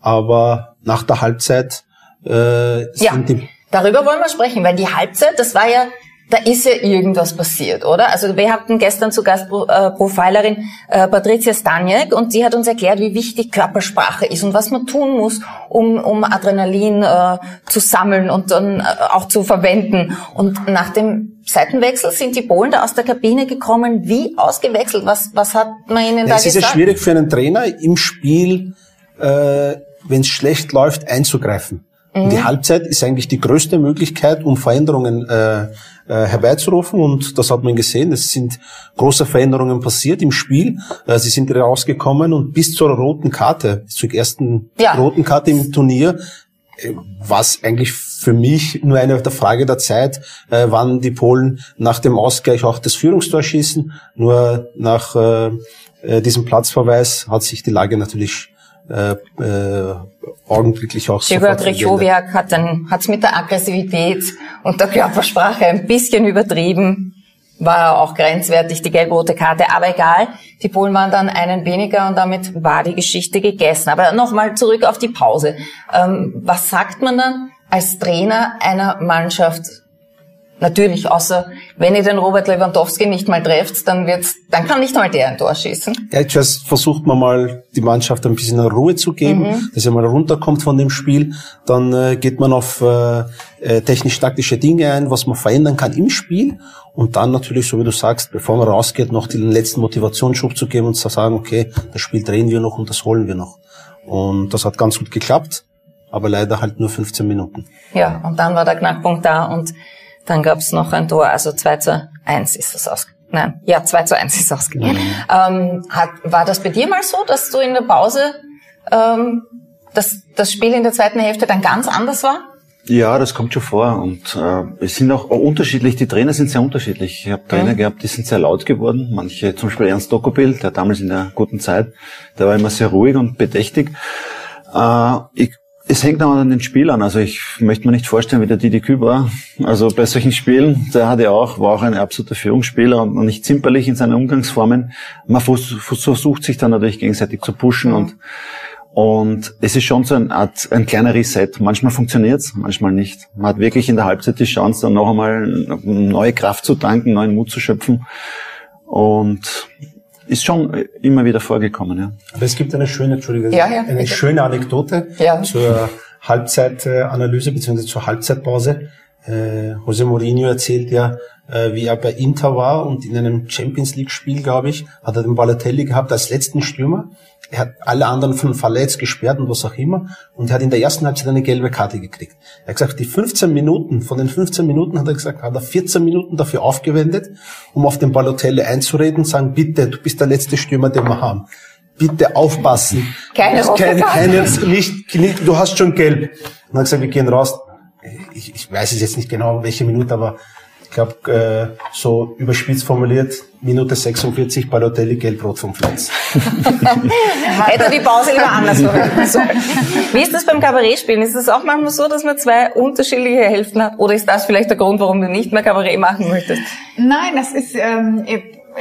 Aber nach der Halbzeit äh, sind ja, die... Darüber wollen wir sprechen, weil die Halbzeit, das war ja da ist ja irgendwas passiert, oder? Also wir hatten gestern zu Gast äh, Profilerin äh, Patricia Staniek und sie hat uns erklärt, wie wichtig Körpersprache ist und was man tun muss, um, um Adrenalin äh, zu sammeln und dann äh, auch zu verwenden. Und nach dem Seitenwechsel sind die Polen da aus der Kabine gekommen. Wie ausgewechselt? Was, was hat man ihnen da es gesagt? Es ist ja schwierig für einen Trainer im Spiel, äh, wenn es schlecht läuft, einzugreifen. Mhm. Die Halbzeit ist eigentlich die größte Möglichkeit, um Veränderungen äh, äh, herbeizurufen. Und das hat man gesehen. Es sind große Veränderungen passiert im Spiel. Äh, sie sind rausgekommen und bis zur roten Karte, bis zur ersten ja. roten Karte im Turnier, äh, was eigentlich für mich nur eine der Frage der Zeit, äh, wann die Polen nach dem Ausgleich auch das Führungstor schießen. Nur nach äh diesem Platzverweis hat sich die Lage natürlich äh, äh, augenblicklich auch Sigurd Rechowiak hat dann hat's mit der Aggressivität und der Körpersprache ein bisschen übertrieben. War auch grenzwertig, die gelb-rote Karte, aber egal. Die Polen waren dann einen weniger und damit war die Geschichte gegessen. Aber nochmal zurück auf die Pause. Ähm, was sagt man dann als Trainer einer Mannschaft, Natürlich, außer wenn ihr den Robert Lewandowski nicht mal trefft, dann wird's, dann kann nicht mal der ein Tor schießen. Ja, zuerst versucht man mal die Mannschaft ein bisschen Ruhe zu geben, mhm. dass er mal runterkommt von dem Spiel. Dann äh, geht man auf äh, äh, technisch-taktische Dinge ein, was man verändern kann im Spiel. Und dann natürlich, so wie du sagst, bevor man rausgeht, noch den letzten Motivationsschub zu geben und zu sagen, okay, das Spiel drehen wir noch und das holen wir noch. Und das hat ganz gut geklappt, aber leider halt nur 15 Minuten. Ja, und dann war der Knackpunkt da und dann gab's noch ein Tor, also 2 zu 1 ist das ausgegangen. Nein, ja, 2 zu 1 ist ausgegangen. Mhm. Ähm, hat, war das bei dir mal so, dass du in der Pause, ähm, dass das Spiel in der zweiten Hälfte dann ganz anders war? Ja, das kommt schon vor. Und äh, es sind auch unterschiedlich, die Trainer sind sehr unterschiedlich. Ich habe Trainer mhm. gehabt, die sind sehr laut geworden. Manche, zum Beispiel Ernst Dokopil, der damals in der guten Zeit, der war immer sehr ruhig und bedächtig. Äh, ich es hängt auch an den Spielern. Also ich möchte mir nicht vorstellen, wie der Didi Küb war. Also bei solchen Spielen, der hat ja auch, war auch ein absoluter Führungsspieler und nicht zimperlich in seinen Umgangsformen. Man versucht sich dann natürlich gegenseitig zu pushen mhm. und und es ist schon so eine Art, ein kleiner Reset. Manchmal funktioniert's, manchmal nicht. Man hat wirklich in der Halbzeit die Chance, dann noch einmal neue Kraft zu tanken, neuen Mut zu schöpfen. Und ist schon immer wieder vorgekommen, ja. Aber es gibt eine schöne, Entschuldigung, ja, ja, eine schöne Anekdote ja. zur Halbzeitanalyse bzw. zur Halbzeitpause. Äh, Jose Mourinho erzählt ja, äh, wie er bei Inter war und in einem Champions League Spiel, glaube ich, hat er den Balotelli gehabt als letzten Stürmer er hat alle anderen von verletzt, gesperrt und was auch immer. Und er hat in der ersten Halbzeit eine gelbe Karte gekriegt. Er hat gesagt, die 15 Minuten, von den 15 Minuten hat er gesagt, hat er 14 Minuten dafür aufgewendet, um auf den Balotelli einzureden und sagen, bitte, du bist der letzte Stürmer, den wir haben. Bitte aufpassen. Keine, keine, keine nicht, nicht, du hast schon gelb. Und er hat gesagt, wir gehen raus. Ich, ich weiß es jetzt nicht genau, welche Minute, aber ich glaube, äh, so überspitzt formuliert, Minute 46, Balotelli, Gelbrot vom Platz. Hätte die Pause lieber anders verwenden sollen. Wie ist das beim Kabarettspielen? Ist es auch manchmal so, dass man zwei unterschiedliche Hälften hat? Oder ist das vielleicht der Grund, warum du nicht mehr Kabarett machen möchtest? Nein, das ist... Ähm,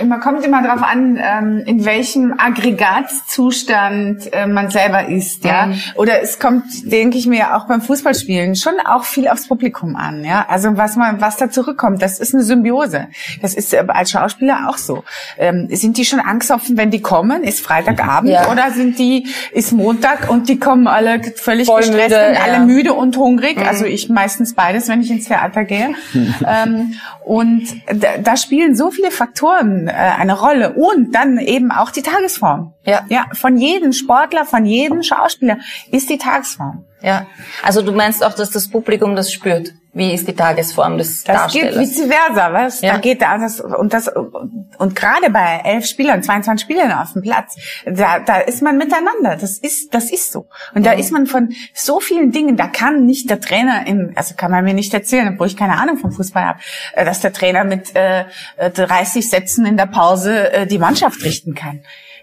man kommt immer darauf an, ähm, in welchem Aggregatzustand äh, man selber ist, ja. Mhm. Oder es kommt, denke ich mir, auch beim Fußballspielen schon auch viel aufs Publikum an, ja. Also was man, was da zurückkommt, das ist eine Symbiose. Das ist äh, als Schauspieler auch so. Ähm, sind die schon angstoffen, wenn die kommen? Ist Freitagabend ja. oder sind die ist Montag und die kommen alle völlig Voll gestresst müde, und ja. alle müde und hungrig? Mhm. Also ich meistens beides, wenn ich ins Theater gehe. ähm, und da, da spielen so viele Faktoren äh, eine Rolle und dann eben auch die Tagesform. Ja. ja, von jedem Sportler, von jedem Schauspieler ist die Tagesform. Ja, also du meinst auch, dass das Publikum das spürt. Wie ist die Tagesform des das Darstellers? Das geht vice versa, was? Ja. Da geht das und das und gerade bei elf Spielern, 22 Spielern auf dem Platz, da, da ist man miteinander. Das ist das ist so. Und da mhm. ist man von so vielen Dingen. Da kann nicht der Trainer in, also kann man mir nicht erzählen, obwohl ich keine Ahnung vom Fußball habe, äh, dass der Trainer mit äh, 30 Sätzen in der Pause äh, die Mannschaft richten kann.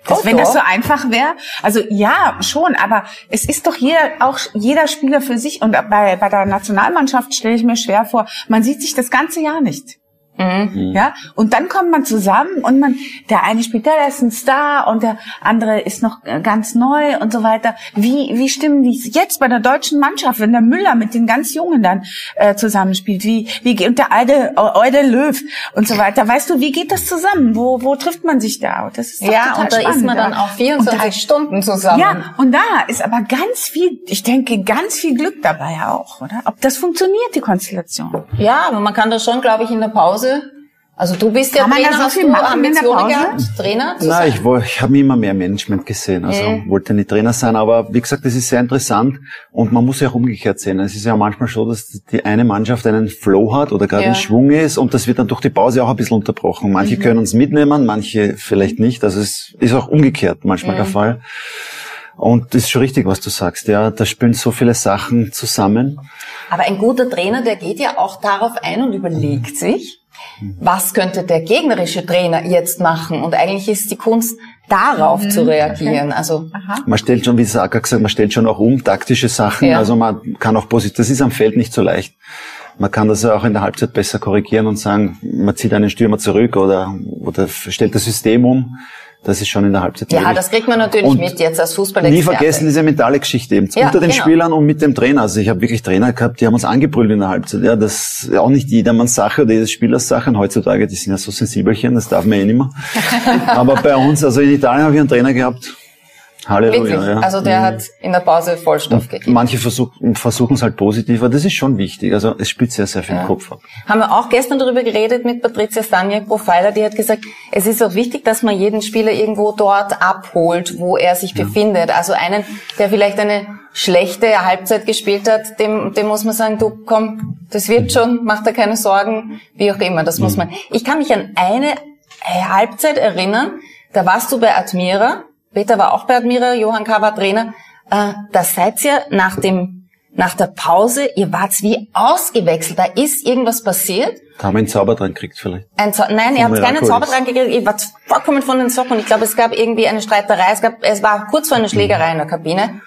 Das, wenn das so einfach wäre, also ja, schon, aber es ist doch jeder, auch jeder Spieler für sich. Und bei, bei der Nationalmannschaft stelle ich mir schwer vor, man sieht sich das ganze Jahr nicht. Mhm. Ja, und dann kommt man zusammen und man, der eine spielt da, der ist ein Star und der andere ist noch ganz neu und so weiter. Wie, wie stimmen die jetzt bei der deutschen Mannschaft, wenn der Müller mit den ganz Jungen dann äh, zusammenspielt? Wie, wie und der alte Eude Löw und so weiter. Weißt du, wie geht das zusammen? Wo, wo trifft man sich da? Das ist ja, und da spannend, ist man dann auch 24 da, Stunden zusammen. Ja, und da ist aber ganz viel, ich denke, ganz viel Glück dabei auch, oder? Ob das funktioniert, die Konstellation. Ja, aber man kann das schon, glaube ich, in der Pause Pause? Also du bist ja Kann Trainer, so hast du Ambitionen gehabt, Trainer? Nein, ich, ich habe immer mehr Management gesehen, also äh. wollte nicht Trainer sein, aber wie gesagt, das ist sehr interessant und man muss ja auch umgekehrt sehen. Es ist ja manchmal so, dass die eine Mannschaft einen Flow hat oder gerade ja. in Schwung ist und das wird dann durch die Pause auch ein bisschen unterbrochen. Manche mhm. können uns mitnehmen, manche vielleicht nicht, also es ist auch umgekehrt manchmal mhm. der Fall. Und das ist schon richtig, was du sagst. Ja, da spielen so viele Sachen zusammen. Aber ein guter Trainer, der geht ja auch darauf ein und überlegt sich, was könnte der gegnerische Trainer jetzt machen? Und eigentlich ist die Kunst, darauf mhm, zu reagieren. Okay. Also Aha. man stellt schon, wie Saka gesagt, man stellt schon auch um taktische Sachen. Ja. Also man kann auch positiv. Das ist am Feld nicht so leicht. Man kann das ja auch in der Halbzeit besser korrigieren und sagen, man zieht einen Stürmer zurück oder, oder stellt das System um. Das ist schon in der Halbzeit Ja, möglich. das kriegt man natürlich Und mit jetzt als Nie Fußballexperte. vergessen diese mentale Geschichte eben Ja, unter den genau. Spielern und mit dem Trainer. Also ich habe wirklich Trainer gehabt, die haben uns angebrüllt in der Halbzeit. Ja, das ist auch nicht jedermanns Sache oder jedes Spielers Sache. Und heutzutage, die sind ja so sensibelchen, das darf man eh nicht mehr. Aber bei uns, also in Italien habe ich einen Trainer gehabt. Halleluja. Wirklich. Ja. Also der Mhm. hat in der Pause Vollstoff gekriegt. Manche versuchen es halt positiver. Das ist schon wichtig. Also es spielt sehr, sehr viel im Kopf ab. Haben wir auch gestern darüber geredet mit Patricia Staniak, Profiler, die hat gesagt, es ist auch wichtig, dass man jeden Spieler irgendwo dort abholt, wo er sich befindet. Also einen, der vielleicht eine schlechte Halbzeit gespielt hat, dem, dem muss man sagen, du komm, das wird schon, mach dir keine Sorgen, wie auch immer, das muss man. Ich kann mich an eine Halbzeit erinnern, da warst du bei Admira, Peter war auch bei Admira, Johann K. war Trainer, äh, da seid ihr nach dem nach der Pause, ihr wart wie ausgewechselt. Da ist irgendwas passiert. Da haben wir einen Zauber dran gekriegt vielleicht. Ein Zau Nein, ihr habt keinen. Zauber dran gekriegt. Ihr wart vollkommen von den Socken. Ich glaube, es gab irgendwie eine Streiterei. Es, gab, es war kurz vor einer Schlägerei in der Kabine.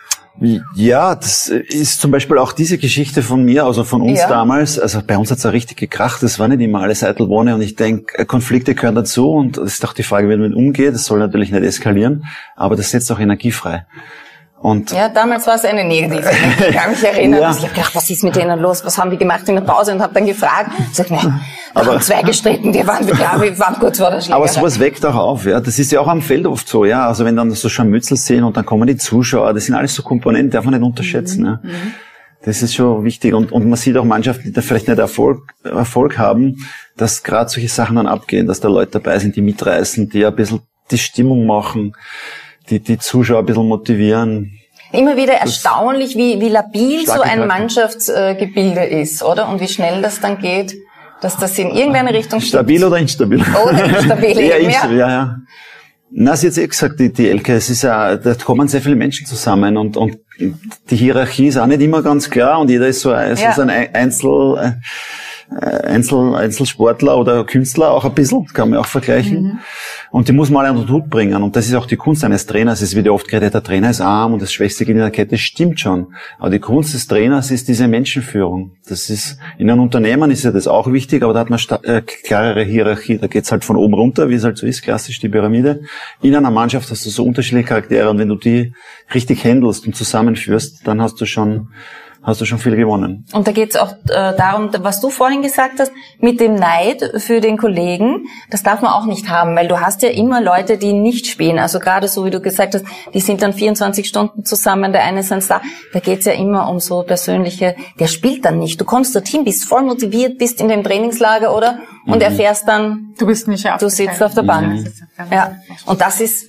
Ja, das ist zum Beispiel auch diese Geschichte von mir, also von uns Ja. damals. Also bei uns hat's ja richtig gekracht. Das war nicht immer alles Eitelwohne und ich denke, Konflikte gehören dazu und es ist auch die Frage, wie man damit umgeht. Das soll natürlich nicht eskalieren, aber das setzt auch Energie frei. Und Ja, damals war es eine negative. Ich kann mich erinnern. Ja. Ich habe gedacht, was ist mit denen los? Was haben die gemacht in der Pause? Und habe dann gefragt. Sag, ne, wir haben zwei gestritten. Die waren, ja, wir waren kurz vor der Schlägerei. Aber sowas weckt auch auf, ja. Das ist ja auch am Feld oft so, ja. Also wenn dann so Scharmützel sehen und dann kommen die Zuschauer, das sind alles so Komponenten, darf man nicht unterschätzen, ja. Das ist schon wichtig. Und, und man sieht auch Mannschaften, die da vielleicht nicht Erfolg, Erfolg haben, dass gerade solche Sachen dann abgehen, dass da Leute dabei sind, die mitreißen, die ein bisschen die Stimmung machen, die, die Zuschauer ein bisschen motivieren. Immer wieder erstaunlich, wie, wie labil so ein. Mannschaftsgebilde ist, oder? Und wie schnell das dann geht, dass das in irgendeine Richtung Stabil oder instabil? Oder instabil, Eher instabil, ja, ja. Na, sie hat eh gesagt, die, die Elke, es ist ja, da kommen sehr viele Menschen zusammen und, und die Hierarchie ist auch nicht immer ganz klar und jeder ist so, ein- Ja. so ein Einzel, äh, Einzel, Einzelsportler oder Künstler auch ein bisschen, kann man auch vergleichen. Mhm. Und die muss man alle unter den Hut bringen. Und das ist auch die Kunst eines Trainers. Es wird ja oft geredet, der Trainer ist arm und das Schwächste geht in der Kette. Stimmt schon. Aber die Kunst des Trainers ist diese Menschenführung. Das ist, in einem Unternehmen ist ja das auch wichtig, aber da hat man äh, klarere Hierarchie. Da geht's halt von oben runter, wie es halt so ist, klassisch die Pyramide. In einer Mannschaft hast du so unterschiedliche Charaktere und wenn du die richtig handelst und zusammenführst, dann hast du schon, hast du schon viel gewonnen. Und da geht es auch äh, darum, was du vorhin gesagt hast, mit dem Neid für den Kollegen, das darf man auch nicht haben, weil du hast ja immer Leute, die nicht spielen. Also gerade so wie du gesagt hast, die sind dann 24 Stunden zusammen, der eine ist ein Star. Da geht es ja immer um so persönliche, der spielt dann nicht. Du kommst dorthin, bist voll motiviert, bist in dem Trainingslager, oder? Und Mhm. erfährst dann, Du bist nicht du sitzt auf der Bank. Ja. Und das ist,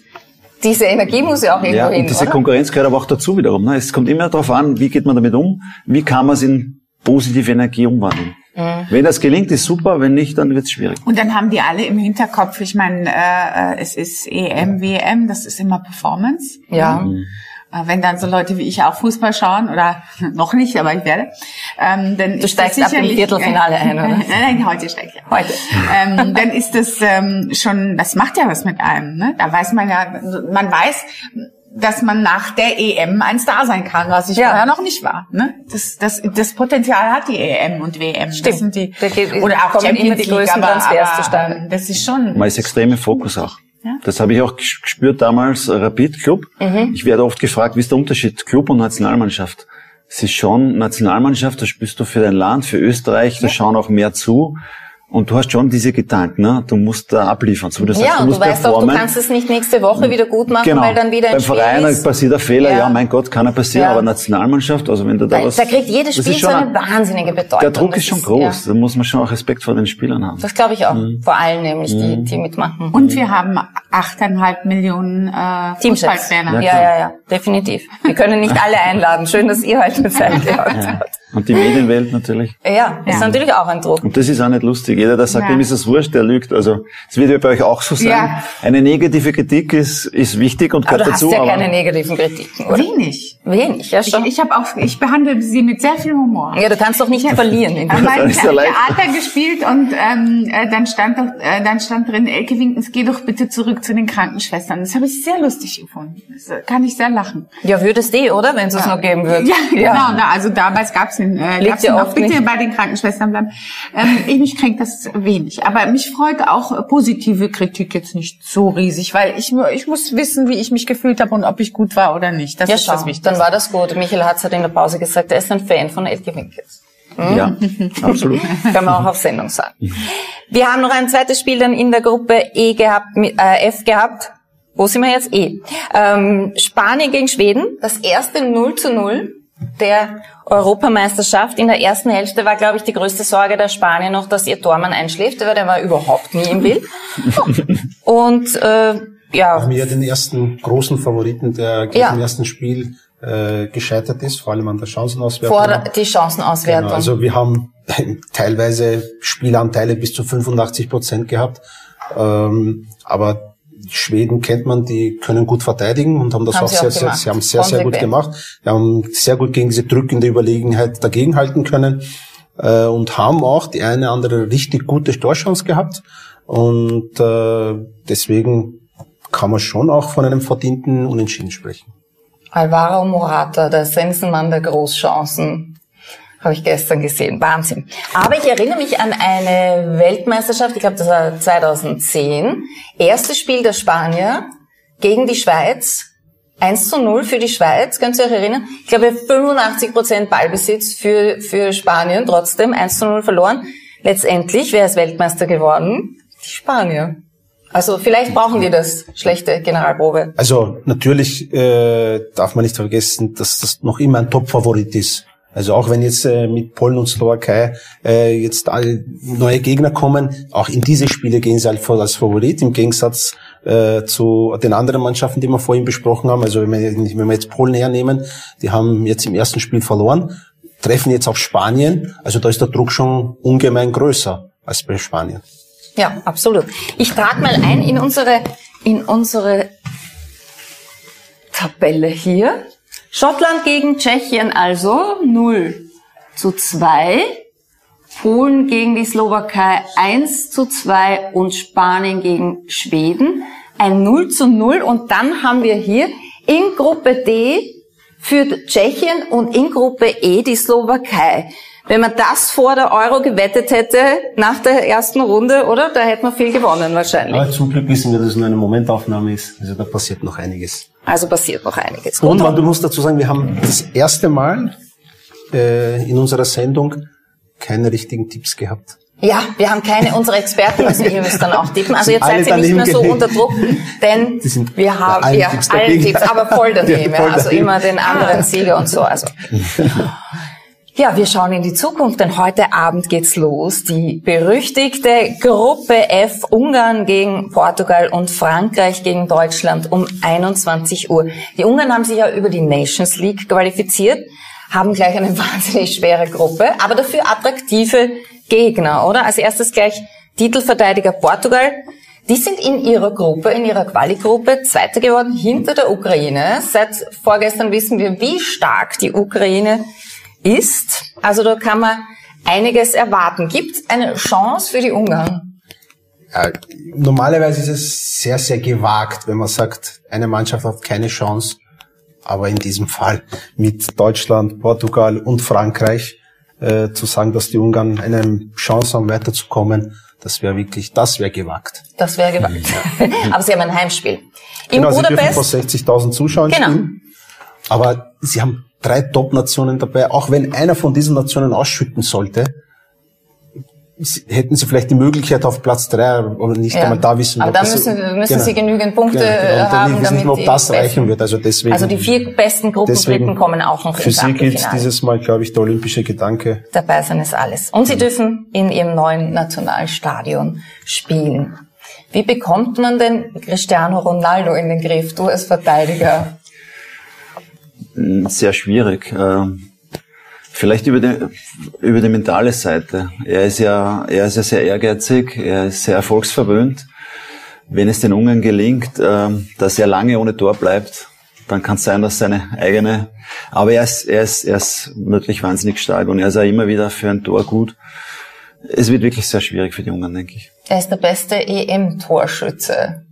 diese Energie muss ja auch irgendwo Ja, hin, und diese oder? Konkurrenz gehört aber auch dazu wiederum. Ne? Es kommt immer darauf an, wie geht man damit um, wie kann man es in positive Energie umwandeln. Mhm. Wenn das gelingt, ist super, wenn nicht, dann wird es schwierig. Und dann haben die alle im Hinterkopf, ich meine, äh, äh, es ist EM, WM, das ist immer Performance. Ja. Äh, Wenn dann so Leute wie ich auch Fußball schauen, oder noch nicht, aber ich werde, ähm, dann Du ist steigst das ab im sicherlich- Viertelfinale ein, oder? nein, nein, heute steige ich. Heute. ähm, dann ist das ähm, schon, das macht ja was mit einem. Ne? Da weiß man ja, man weiß, dass man nach der EM ein Star sein kann, was ich Ja. vorher noch nicht war. Ne? Das, das, das Potenzial hat die EM und WM. Stimmt. Das sind die, Da geht- oder auch Champions immer die League, größten aber, Transfers aber, zustande. Das ist schon. Man ist extrem im Fokus auch. Ja. Das habe ich auch ges- gespürt damals, äh, Rapid Club. Mhm. Ich werde oft gefragt, wie ist der Unterschied Club und Nationalmannschaft? Es ist schon Nationalmannschaft, da spürst du für dein Land, für Österreich, da schauen auch mehr zu. Und du hast schon diese Gedanken, ne? du musst da abliefern. So wie du sagst, Ja, du und du musst weißt auch, du performen. kannst es nicht nächste Woche wieder gut machen, Genau. weil dann wieder ein Beim Spiel Verein ist. passiert ein Fehler, Ja. ja. mein Gott, kann er passieren, Ja. aber Nationalmannschaft, also wenn du da Da, was... da kriegt jedes das Spiel so eine wahnsinnige Bedeutung. Der Druck Das ist schon groß, Ja, da muss man schon auch Respekt vor den Spielern haben. das glaube ich auch. Mhm. Vor allem nämlich, die, die mitmachen. Und wir haben achteinhalb Millionen äh, Teamchefs. Fußballtrainer. Ja, ja, ja, definitiv. Wir können nicht alle einladen. Schön, dass ihr heute Zeit gehabt habt. Und die Medienwelt natürlich. Ja, ist Ja. natürlich auch ein Druck. Und das ist auch nicht lustig. Jeder, der sagt, Ja. ihm ist es wurscht, der lügt. Also, es wird ja bei euch auch so sein. Ja. Eine negative Kritik ist, ist wichtig und Aber gehört du hast dazu. ja aber keine negativen Kritiken, oder? Wenig. Wenig, ja Ich, schon. ich habe auch, ich behandle sie mit sehr viel Humor. Ja, du kannst doch nicht verlieren. Ich habe mal ja. Theater gespielt und ähm, äh, dann stand doch, äh, dann stand drin, Elke Winkens, geh doch bitte zurück zu den Krankenschwestern. Das habe ich sehr lustig gefunden. Das kann ich sehr lachen. Ja, würdest du, oder? Wenn es es noch geben würde. Ja, genau. Na, also damals gab's den, äh, gab's ja den oft noch. Bitte nicht. bei den Krankenschwestern bleiben. Ähm, ich mich kränkt das wenig. Aber mich freut auch äh, positive Kritik jetzt nicht so riesig, weil ich, mu- ich muss wissen, wie ich mich gefühlt habe und ob ich gut war oder nicht. Das Ja, ist schau, das Wichtigste. dann war das gut. Michael hat in der Pause gesagt, er ist ein Fan von Elke Winkels. Ja, absolut. Kann man auch auf Sendung sagen. Wir haben noch ein zweites Spiel dann in der Gruppe E gehabt, mit, äh, F gehabt. Wo sind wir jetzt? E. Ähm, Spanien gegen Schweden. Das erste 0 zu 0 der Europameisterschaft. In der ersten Hälfte war, glaube ich, die größte Sorge der Spanier noch, dass ihr Tormann einschläft, weil der war überhaupt nie im Bild. Und äh, ja, haben ja den ersten großen Favoriten, der Ja. im ersten Spiel äh, gescheitert ist, vor allem an der Chancenauswertung. vor der- die Chancenauswertung. Genau, also wir haben teilweise Spielanteile bis zu 85 Prozent gehabt. Ähm, aber Schweden kennt man, die können gut verteidigen und haben das Haben auch sie auch sehr, sehr, gemacht. sie haben sehr, sehr gut gemacht. Wir haben sehr gut gegen diese drückende Überlegenheit dagegenhalten können äh, und haben auch die eine andere richtig gute Torchance gehabt. Und äh, deswegen kann man schon auch von einem verdienten Unentschieden sprechen. Alvaro Morata, der Sensenmann der Großchancen, habe ich gestern gesehen. Wahnsinn. Aber ich erinnere mich an eine Weltmeisterschaft, ich glaube, das war 2010. Erstes Spiel der Spanier gegen die Schweiz. 1 zu 0 für die Schweiz, könnt ihr euch erinnern? Ich glaube, 85 Prozent Ballbesitz für, für Spanien, trotzdem 1 zu 0 verloren. Letztendlich, wer ist Weltmeister geworden? Die Spanier. Also vielleicht brauchen die das, schlechte Generalprobe. Also natürlich äh, darf man nicht vergessen, dass das noch immer ein Top-Favorit ist. Also auch wenn jetzt äh, mit Polen und Slowakei äh, jetzt alle neue Gegner kommen, auch in diese Spiele gehen sie halt als Favorit im Gegensatz äh, zu den anderen Mannschaften, die wir vorhin besprochen haben. Also wenn wir, wenn wir jetzt Polen hernehmen, die haben jetzt im ersten Spiel verloren, treffen jetzt auf Spanien. Also da ist der Druck schon ungemein größer als bei Spanien. Ja, absolut. Ich trage mal ein in unsere, in unsere Tabelle hier. Schottland gegen Tschechien also 0 zu 2. Polen gegen die Slowakei 1 zu 2 und Spanien gegen Schweden ein 0 zu 0. Und dann haben wir hier in Gruppe D für Tschechien und in Gruppe E die Slowakei. Wenn man das vor der Euro gewettet hätte, nach der ersten Runde, oder? Da hätte man viel gewonnen wahrscheinlich. Aber zum Glück wissen wir, dass es nur eine Momentaufnahme ist. Also da passiert noch einiges. Also passiert noch einiges. Und man, du musst dazu sagen, wir haben das erste Mal äh, in unserer Sendung keine richtigen Tipps gehabt. Ja, wir haben keine, unsere Experten müssen, ihr müsst dann auch tippen. Also jetzt seid ihr nicht mehr so unter Druck, denn sind wir haben ja Tipps allen. Tipps, aber voll daneben, Ja, ja, voll also daneben. immer den anderen Sieger und so. Also ja, wir schauen in die Zukunft, denn heute Abend geht's los. Die berüchtigte Gruppe F, Ungarn gegen Portugal und Frankreich gegen Deutschland um 21 Uhr. Die Ungarn haben sich ja über die Nations League qualifiziert, haben gleich eine wahnsinnig schwere Gruppe, aber dafür attraktive Gegner, oder? Als erstes gleich Titelverteidiger Portugal. Die sind in ihrer Gruppe, in ihrer Quali-Gruppe Zweiter geworden hinter der Ukraine. Seit vorgestern wissen wir, wie stark die Ukraine ist. Also da kann man einiges erwarten. Gibt es eine Chance für die Ungarn? Äh, normalerweise ist es sehr, sehr gewagt, wenn man sagt, eine Mannschaft hat keine Chance. Aber in diesem Fall mit Deutschland, Portugal und Frankreich äh, zu sagen, dass die Ungarn eine Chance haben, weiterzukommen, das wäre wirklich, das wäre gewagt. Das wäre gewagt. Aber sie haben ein Heimspiel. In genau, sie dürfen vor Budapest. 60.000 Zuschauern Genau. spielen. Aber sie haben drei Top-Nationen dabei. Auch wenn einer von diesen Nationen ausschütten sollte, hätten sie vielleicht die Möglichkeit auf Platz drei, aber nicht Ja. einmal da wissen. Aber ob da müssen, müssen sie genügend Punkte Genau, genau. Und dann haben, wissen damit wir, ob die das reichen wird. Also deswegen. Also die vier besten Gruppenbriten kommen auch noch Für sie gilt dieses Mal, glaube ich, der olympische Gedanke. Dabei sein ist alles. Und sie dürfen in ihrem neuen Nationalstadion spielen. Wie bekommt man denn Cristiano Ronaldo in den Griff? Du als Verteidiger. Sehr schwierig. Ähm, Vielleicht über die, über die mentale Seite. Er ist ja, er ist ja sehr ehrgeizig, er ist sehr erfolgsverwöhnt. Wenn es den Ungarn gelingt, ähm, dass er lange ohne Tor bleibt, dann kann es sein, dass seine eigene, aber er ist, er ist, er ist wirklich wahnsinnig stark und er ist auch immer wieder für ein Tor gut. Es wird wirklich sehr schwierig für die Ungarn, denke ich. Er ist der beste EM-Torschütze.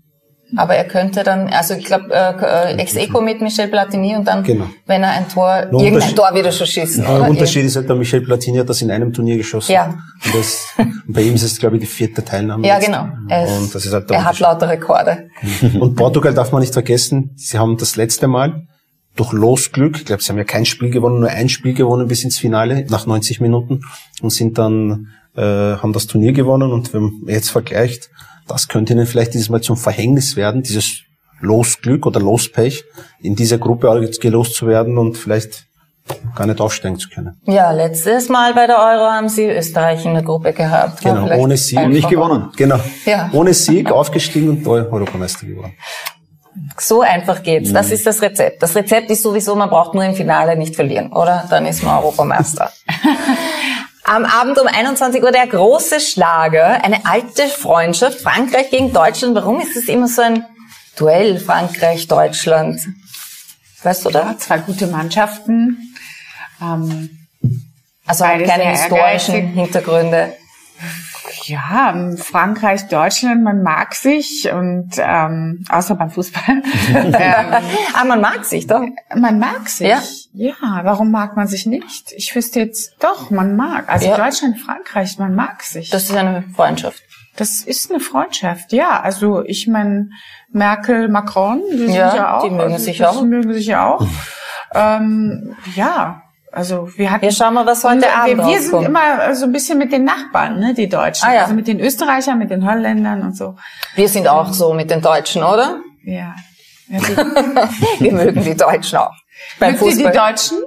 Aber er könnte dann, also ich glaube, äh, äh, Ex-Eco mit Michel Platini und dann, Genau. wenn er ein Tor, Nur irgendein Tor wieder schon schießen. Der oder? Unterschied ist halt, der Michel Platini hat das in einem Turnier geschossen. Ja. Und, das, und bei ihm ist es, glaube ich, die vierte Teilnahme. Ja, jetzt. genau. Er, ist, Und das ist halt der er hat lauter Rekorde. Und Portugal darf man nicht vergessen, sie haben das letzte Mal durch Losglück, ich glaube, sie haben ja kein Spiel gewonnen, nur ein Spiel gewonnen bis ins Finale nach 90 Minuten und sind dann, äh, haben das Turnier gewonnen und wenn man jetzt vergleicht, das könnte ihnen vielleicht dieses Mal zum Verhängnis werden, dieses Losglück oder Lospech, in dieser Gruppe jetzt gelost zu werden und vielleicht gar nicht aufsteigen zu können. Ja, letztes Mal bei der Euro haben sie Österreich in der Gruppe gehabt. Genau, ohne Sieg. Und nicht gewonnen. Genau. Ja. Ohne Sieg aufgestiegen und Europameister geworden. So einfach geht's. Das ist das Rezept. Das Rezept ist sowieso, man braucht nur im Finale nicht verlieren, oder? Dann ist man Europameister. Am Abend um 21 Uhr der große Schlager, eine alte Freundschaft, Frankreich gegen Deutschland. Warum ist es immer so ein Duell Frankreich-Deutschland? Weißt du da? Ja, zwei gute Mannschaften. Ähm, Also keine historischen ehrgeizig. Hintergründe. ja, Frankreich, Deutschland, man mag sich und ähm, außer beim Fußball. ähm, Ah, man mag sich doch. man mag sich. Ja. Ja, warum mag man sich nicht? Ich wüsste jetzt doch, man mag. Also Ja. Deutschland, Frankreich, man mag sich. Das ist eine Freundschaft. Das ist eine Freundschaft, ja. Also ich meine, Merkel, Macron, die sind Ja, ja auch. die mögen also, sich auch. mögen sich ja auch. ähm, ja, also wir hatten. Ja, schauen wir, was heute Und, Abend wir, wir sind immer so ein bisschen mit den Nachbarn, ne, die Deutschen. Ah, ja. Also mit den Österreichern, mit den Holländern und so. Wir sind auch so mit den Deutschen, oder? Ja. ja die, Wir mögen die Deutschen auch. Beim ihr die Fußball. Deutschen?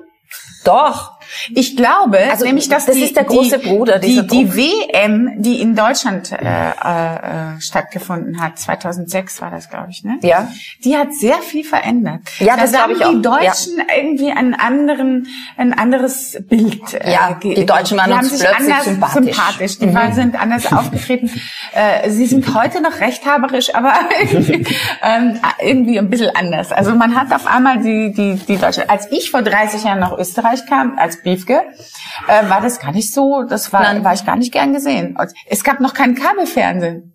Doch. Ich glaube, Also, nämlich, dass das die, ist der große die, Bruder, die, die. WM, die in Deutschland äh, äh, stattgefunden hat, 2006 war das, glaube ich, ne? Ja. Die hat sehr viel verändert. Ja, da das glaub haben ich die auch. Deutschen irgendwie einen anderen, ein anderes Bild. äh, Ja, die Deutschen waren die uns haben sich plötzlich anders sympathisch. sympathisch. Die waren, sind anders aufgetreten. Äh, sie sind heute noch rechthaberisch, aber irgendwie, ähm, irgendwie ein bisschen anders. Also man hat auf einmal die, die, die Deutsche. Als ich vor 30 Jahren nach Österreich kam, als Biefke, äh, war das gar nicht so, das war, Nein. war ich gar nicht gern gesehen. Es gab noch kein Kabelfernsehen.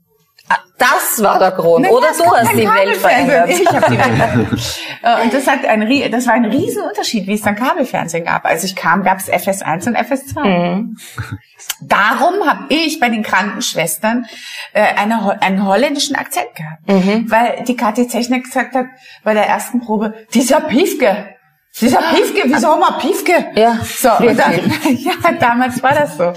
Ah, Das war der Grund. Nee, Oder du hast die Welt verändert. Ich habe die Welt verändert. Äh, Und das, hat ein, das war ein Riesenunterschied, wie es dann Kabelfernsehen gab. Als ich kam, gab es FS1 und FS2. Mhm. Darum habe ich bei den Krankenschwestern äh, eine, einen holländischen Akzent gehabt. Mhm. Weil die Kathi Technik gesagt hat bei der ersten Probe, dieser Piefke, dieser Piefke, wieso haben wir Piefke? Ja, So, und dann, ja, damals war das so.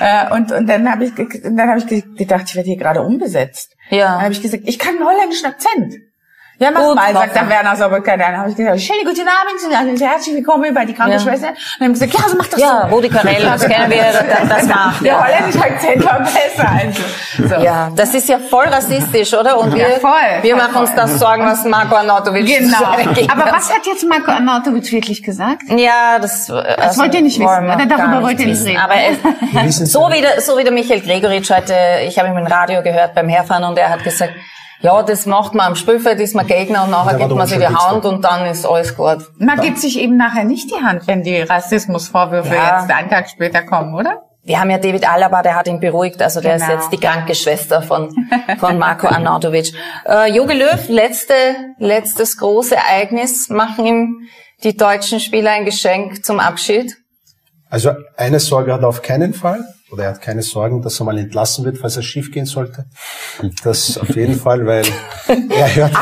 Äh, und, und dann habe ich, dann hab ich ge- gedacht, ich werde hier gerade umbesetzt. Ja. Dann habe ich gesagt, ich kann einen holländischen Akzent. Ja, mach Gut, mal, sagt der Werner Sauberker. Dann habe ich gesagt, schönen guten Abend, herzlich willkommen bei die Krankenschwester. Und dann haben gesagt, ja, so mach das Ja, so. Rudi Carell, das kennen wir, das, das macht. Der Ja. holländische Akzent war besser. Also. So. ja, das ist ja voll rassistisch, oder? Und wir, Ja, voll, wir voll, machen uns voll. das Sorgen, was Marco Arnautovic Genau. Aber was hat jetzt Marco Arnautovic wirklich gesagt? Ja, das, das wollt ihr nicht wissen, oder? Darüber wollt ihr nicht reden. Aber es, so wie der, so wie der Michael Gregoritsch heute, ich habe ihn im Radio gehört beim Herfahren und er hat gesagt, ja, das macht man am Spielfeld, ist man Gegner und nachher gibt man sich die. Hand und dann ist alles gut. Man gibt sich eben nachher nicht die Hand, wenn die Rassismusvorwürfe Ja. jetzt einen Tag später kommen, oder? Wir haben ja David Alaba, der hat ihn beruhigt, also der ist Genau. jetzt die kranke Schwester von, von Marco Arnautovic. Äh, Jogi Löw, letzte, letztes große Ereignis, machen ihm die deutschen Spieler ein Geschenk zum Abschied. Also eine Sorge hat er auf keinen Fall, oder er hat keine Sorgen, dass er mal entlassen wird, falls er schief gehen sollte. Das auf jeden Fall, weil er hört,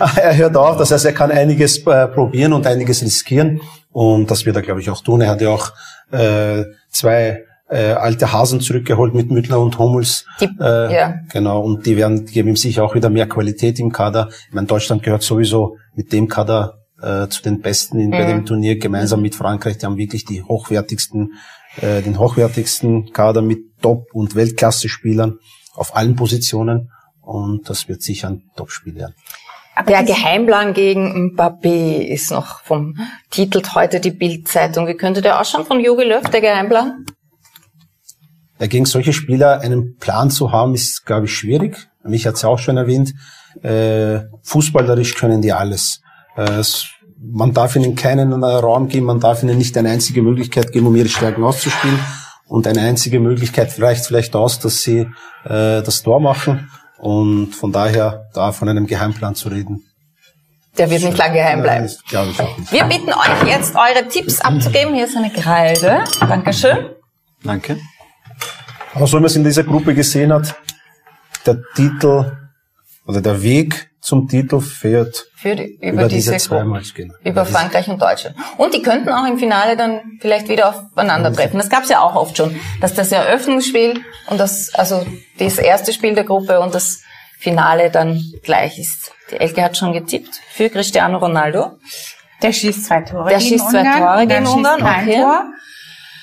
er hört auf, das heißt, er kann einiges äh, probieren und einiges riskieren und das wird er, glaube ich, auch tun. Er hat ja auch äh, zwei äh, alte Hasen zurückgeholt mit Müttler und Hummels. Die- äh, ja. Genau, und die werden geben ihm sicher auch wieder mehr Qualität im Kader. Ich meine, Deutschland gehört sowieso mit dem Kader äh, zu den Besten in, bei dem Turnier, gemeinsam mit Frankreich. Die haben wirklich die hochwertigsten, äh, den hochwertigsten Kader mit Top- und Weltklasse-Spielern auf allen Positionen. Und das wird sicher ein Top-Spiel werden. Der Geheimplan gegen Mbappé ist noch vom, titelt heute die Bild-Zeitung. Wie könnte der ausschauen von Jogi Löw, der Geheimplan? Ja, gegen solche Spieler einen Plan zu haben, ist, glaube ich, schwierig. Mich hat's ja auch schon erwähnt. Äh, fußballerisch können die alles. Äh, es, man darf ihnen keinen äh, Raum geben, man darf ihnen nicht eine einzige Möglichkeit geben, um ihre Stärken auszuspielen. Und eine einzige Möglichkeit reicht vielleicht aus, dass sie äh, das Tor machen. Und von daher da von einem Geheimplan zu reden. Der wird nicht lange geheim bleiben. Nein, glaube ich auch nicht. Wir bitten euch jetzt, eure Tipps abzugeben. Hier ist eine Kreide. Dankeschön. Danke. Aber so wie man es in dieser Gruppe gesehen hat, der Titel oder der Weg zum Titel führt Für die, über, über, diese, diese zwei Gruppe. Matches. Genau. Über diese- Frankreich und Deutschland. Und die könnten auch im Finale dann vielleicht wieder aufeinandertreffen. Das gab es ja auch oft schon, dass das Eröffnungsspiel und das, also das erste Spiel der Gruppe und das Finale dann gleich ist. Die Elke hat schon getippt für Cristiano Ronaldo. Der schießt zwei Tore Der gegen schießt zwei Ungarn. Tore und dann gegen Ungarn, okay. Tor.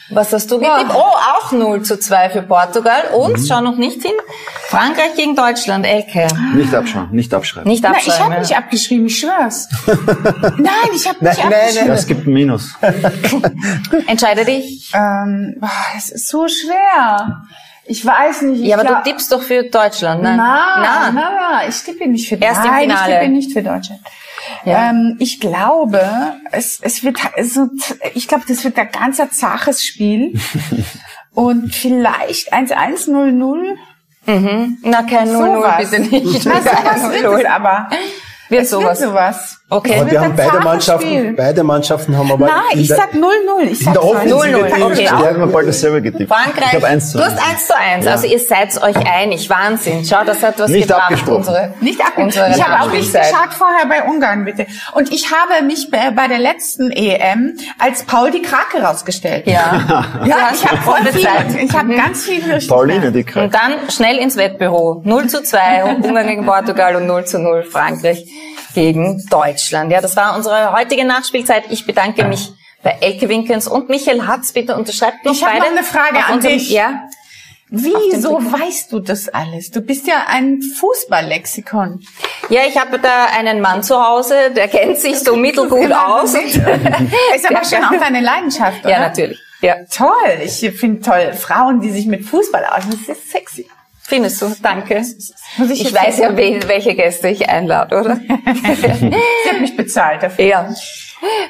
Was hast du getippt? Oh, auch 0 zu 2 für Portugal. Und, schau noch nicht hin, Frankreich gegen Deutschland, Elke. Nicht abschauen, nicht abschreiben. Nicht Na, ich abschreiben. habe ja. nicht abgeschrieben, ich schwör's. nein, ich habe nicht Nein, nein, abgeschrieben. Ja, es gibt ein Minus. Entscheide dich. Ähm, boah, das ist so schwer. Ich weiß nicht. Ich Ja, aber glaub- du tippst doch für Deutschland, ne? Na, na, na, ich tippe nicht für Erst im Nein, Finale. ich tippe nicht für Deutschland. Ja. Ähm, ich glaube, es, es wird also, ich glaube, das wird ein ganzer zaches Spiel. Und vielleicht 1-1-0-0. Na, kein 0-0, Sowas. bitte nicht. Na, sowas wird es aber. Wird Es sowas. wird sowas. Okay. Wird wir haben beide Mannschaften, Spiel. beide Mannschaften haben aber Nein, in ich der, sag 0-0. Ich in sag der Offensive 0-0, die- okay. Ja, wir haben bald dasselbe getippt. Frankreich, Ich habe eins zu du hast 1 zu 1, also ihr seid euch einig, Wahnsinn. Schau, das hat was Nicht gebracht, abgesprochen. unsere, Nicht ab. unsere Ich habe auch nicht geschaut vorher bei Ungarn, bitte. Und ich habe mich bei, bei der letzten EM als Paul die Krake rausgestellt. Ja. Ja, ich habe voll viel, ich habe ganz viel richtig. Pauline, die Und Kreis. dann schnell ins Wettbüro. 0 zu 2, Ungarn gegen Portugal und 0 zu 0 Frankreich gegen Deutschland. Ja, das war unsere heutige Nachspielzeit. Ich bedanke mich bei Elke Winkens und Michael Hatz. Bitte unterschreibt noch Ich hab beide. noch eine Frage an unserem- dich. Ja. Wieso weißt du das alles? Du bist ja ein Fußballlexikon. Ja, ich habe da einen Mann zu Hause, der kennt sich so mittelgut aus. Ist aber schon auch deine Leidenschaft, oder? Ja, natürlich. Ja, Toll. Ich finde toll. Frauen, die sich mit Fußball auskennen, das ist sexy. Findest du? Danke. Ich weiß ja, wen, welche Gäste ich einlade, oder? Sie hat mich bezahlt dafür. Ja,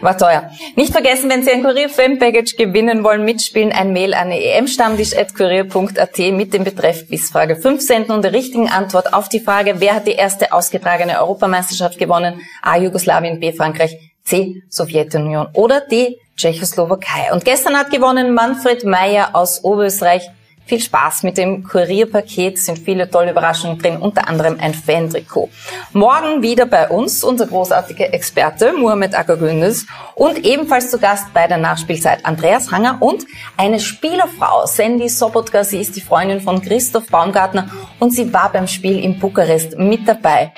war teuer. Nicht vergessen, wenn Sie ein Kurier-Fan-Package gewinnen wollen, mitspielen, ein Mail an emstammtisch.kurier.at mit dem Betreff Quizfrage 5 senden und der richtigen Antwort auf die Frage, wer hat die erste ausgetragene Europameisterschaft gewonnen? A. Jugoslawien, B. Frankreich, C. Sowjetunion oder D. Tschechoslowakei. Und gestern hat gewonnen Manfred Meyer aus Oberösterreich. Viel Spaß mit dem Kurierpaket, sind viele tolle Überraschungen drin, unter anderem ein Fan-Trikot. Morgen wieder bei uns unser großartiger Experte Mohamed Akagündüz und ebenfalls zu Gast bei der Nachspielzeit Andreas Hanger und eine Spielerfrau, Sandy Sobotka. Sie ist die Freundin von Christoph Baumgartner und sie war beim Spiel in Bukarest mit dabei.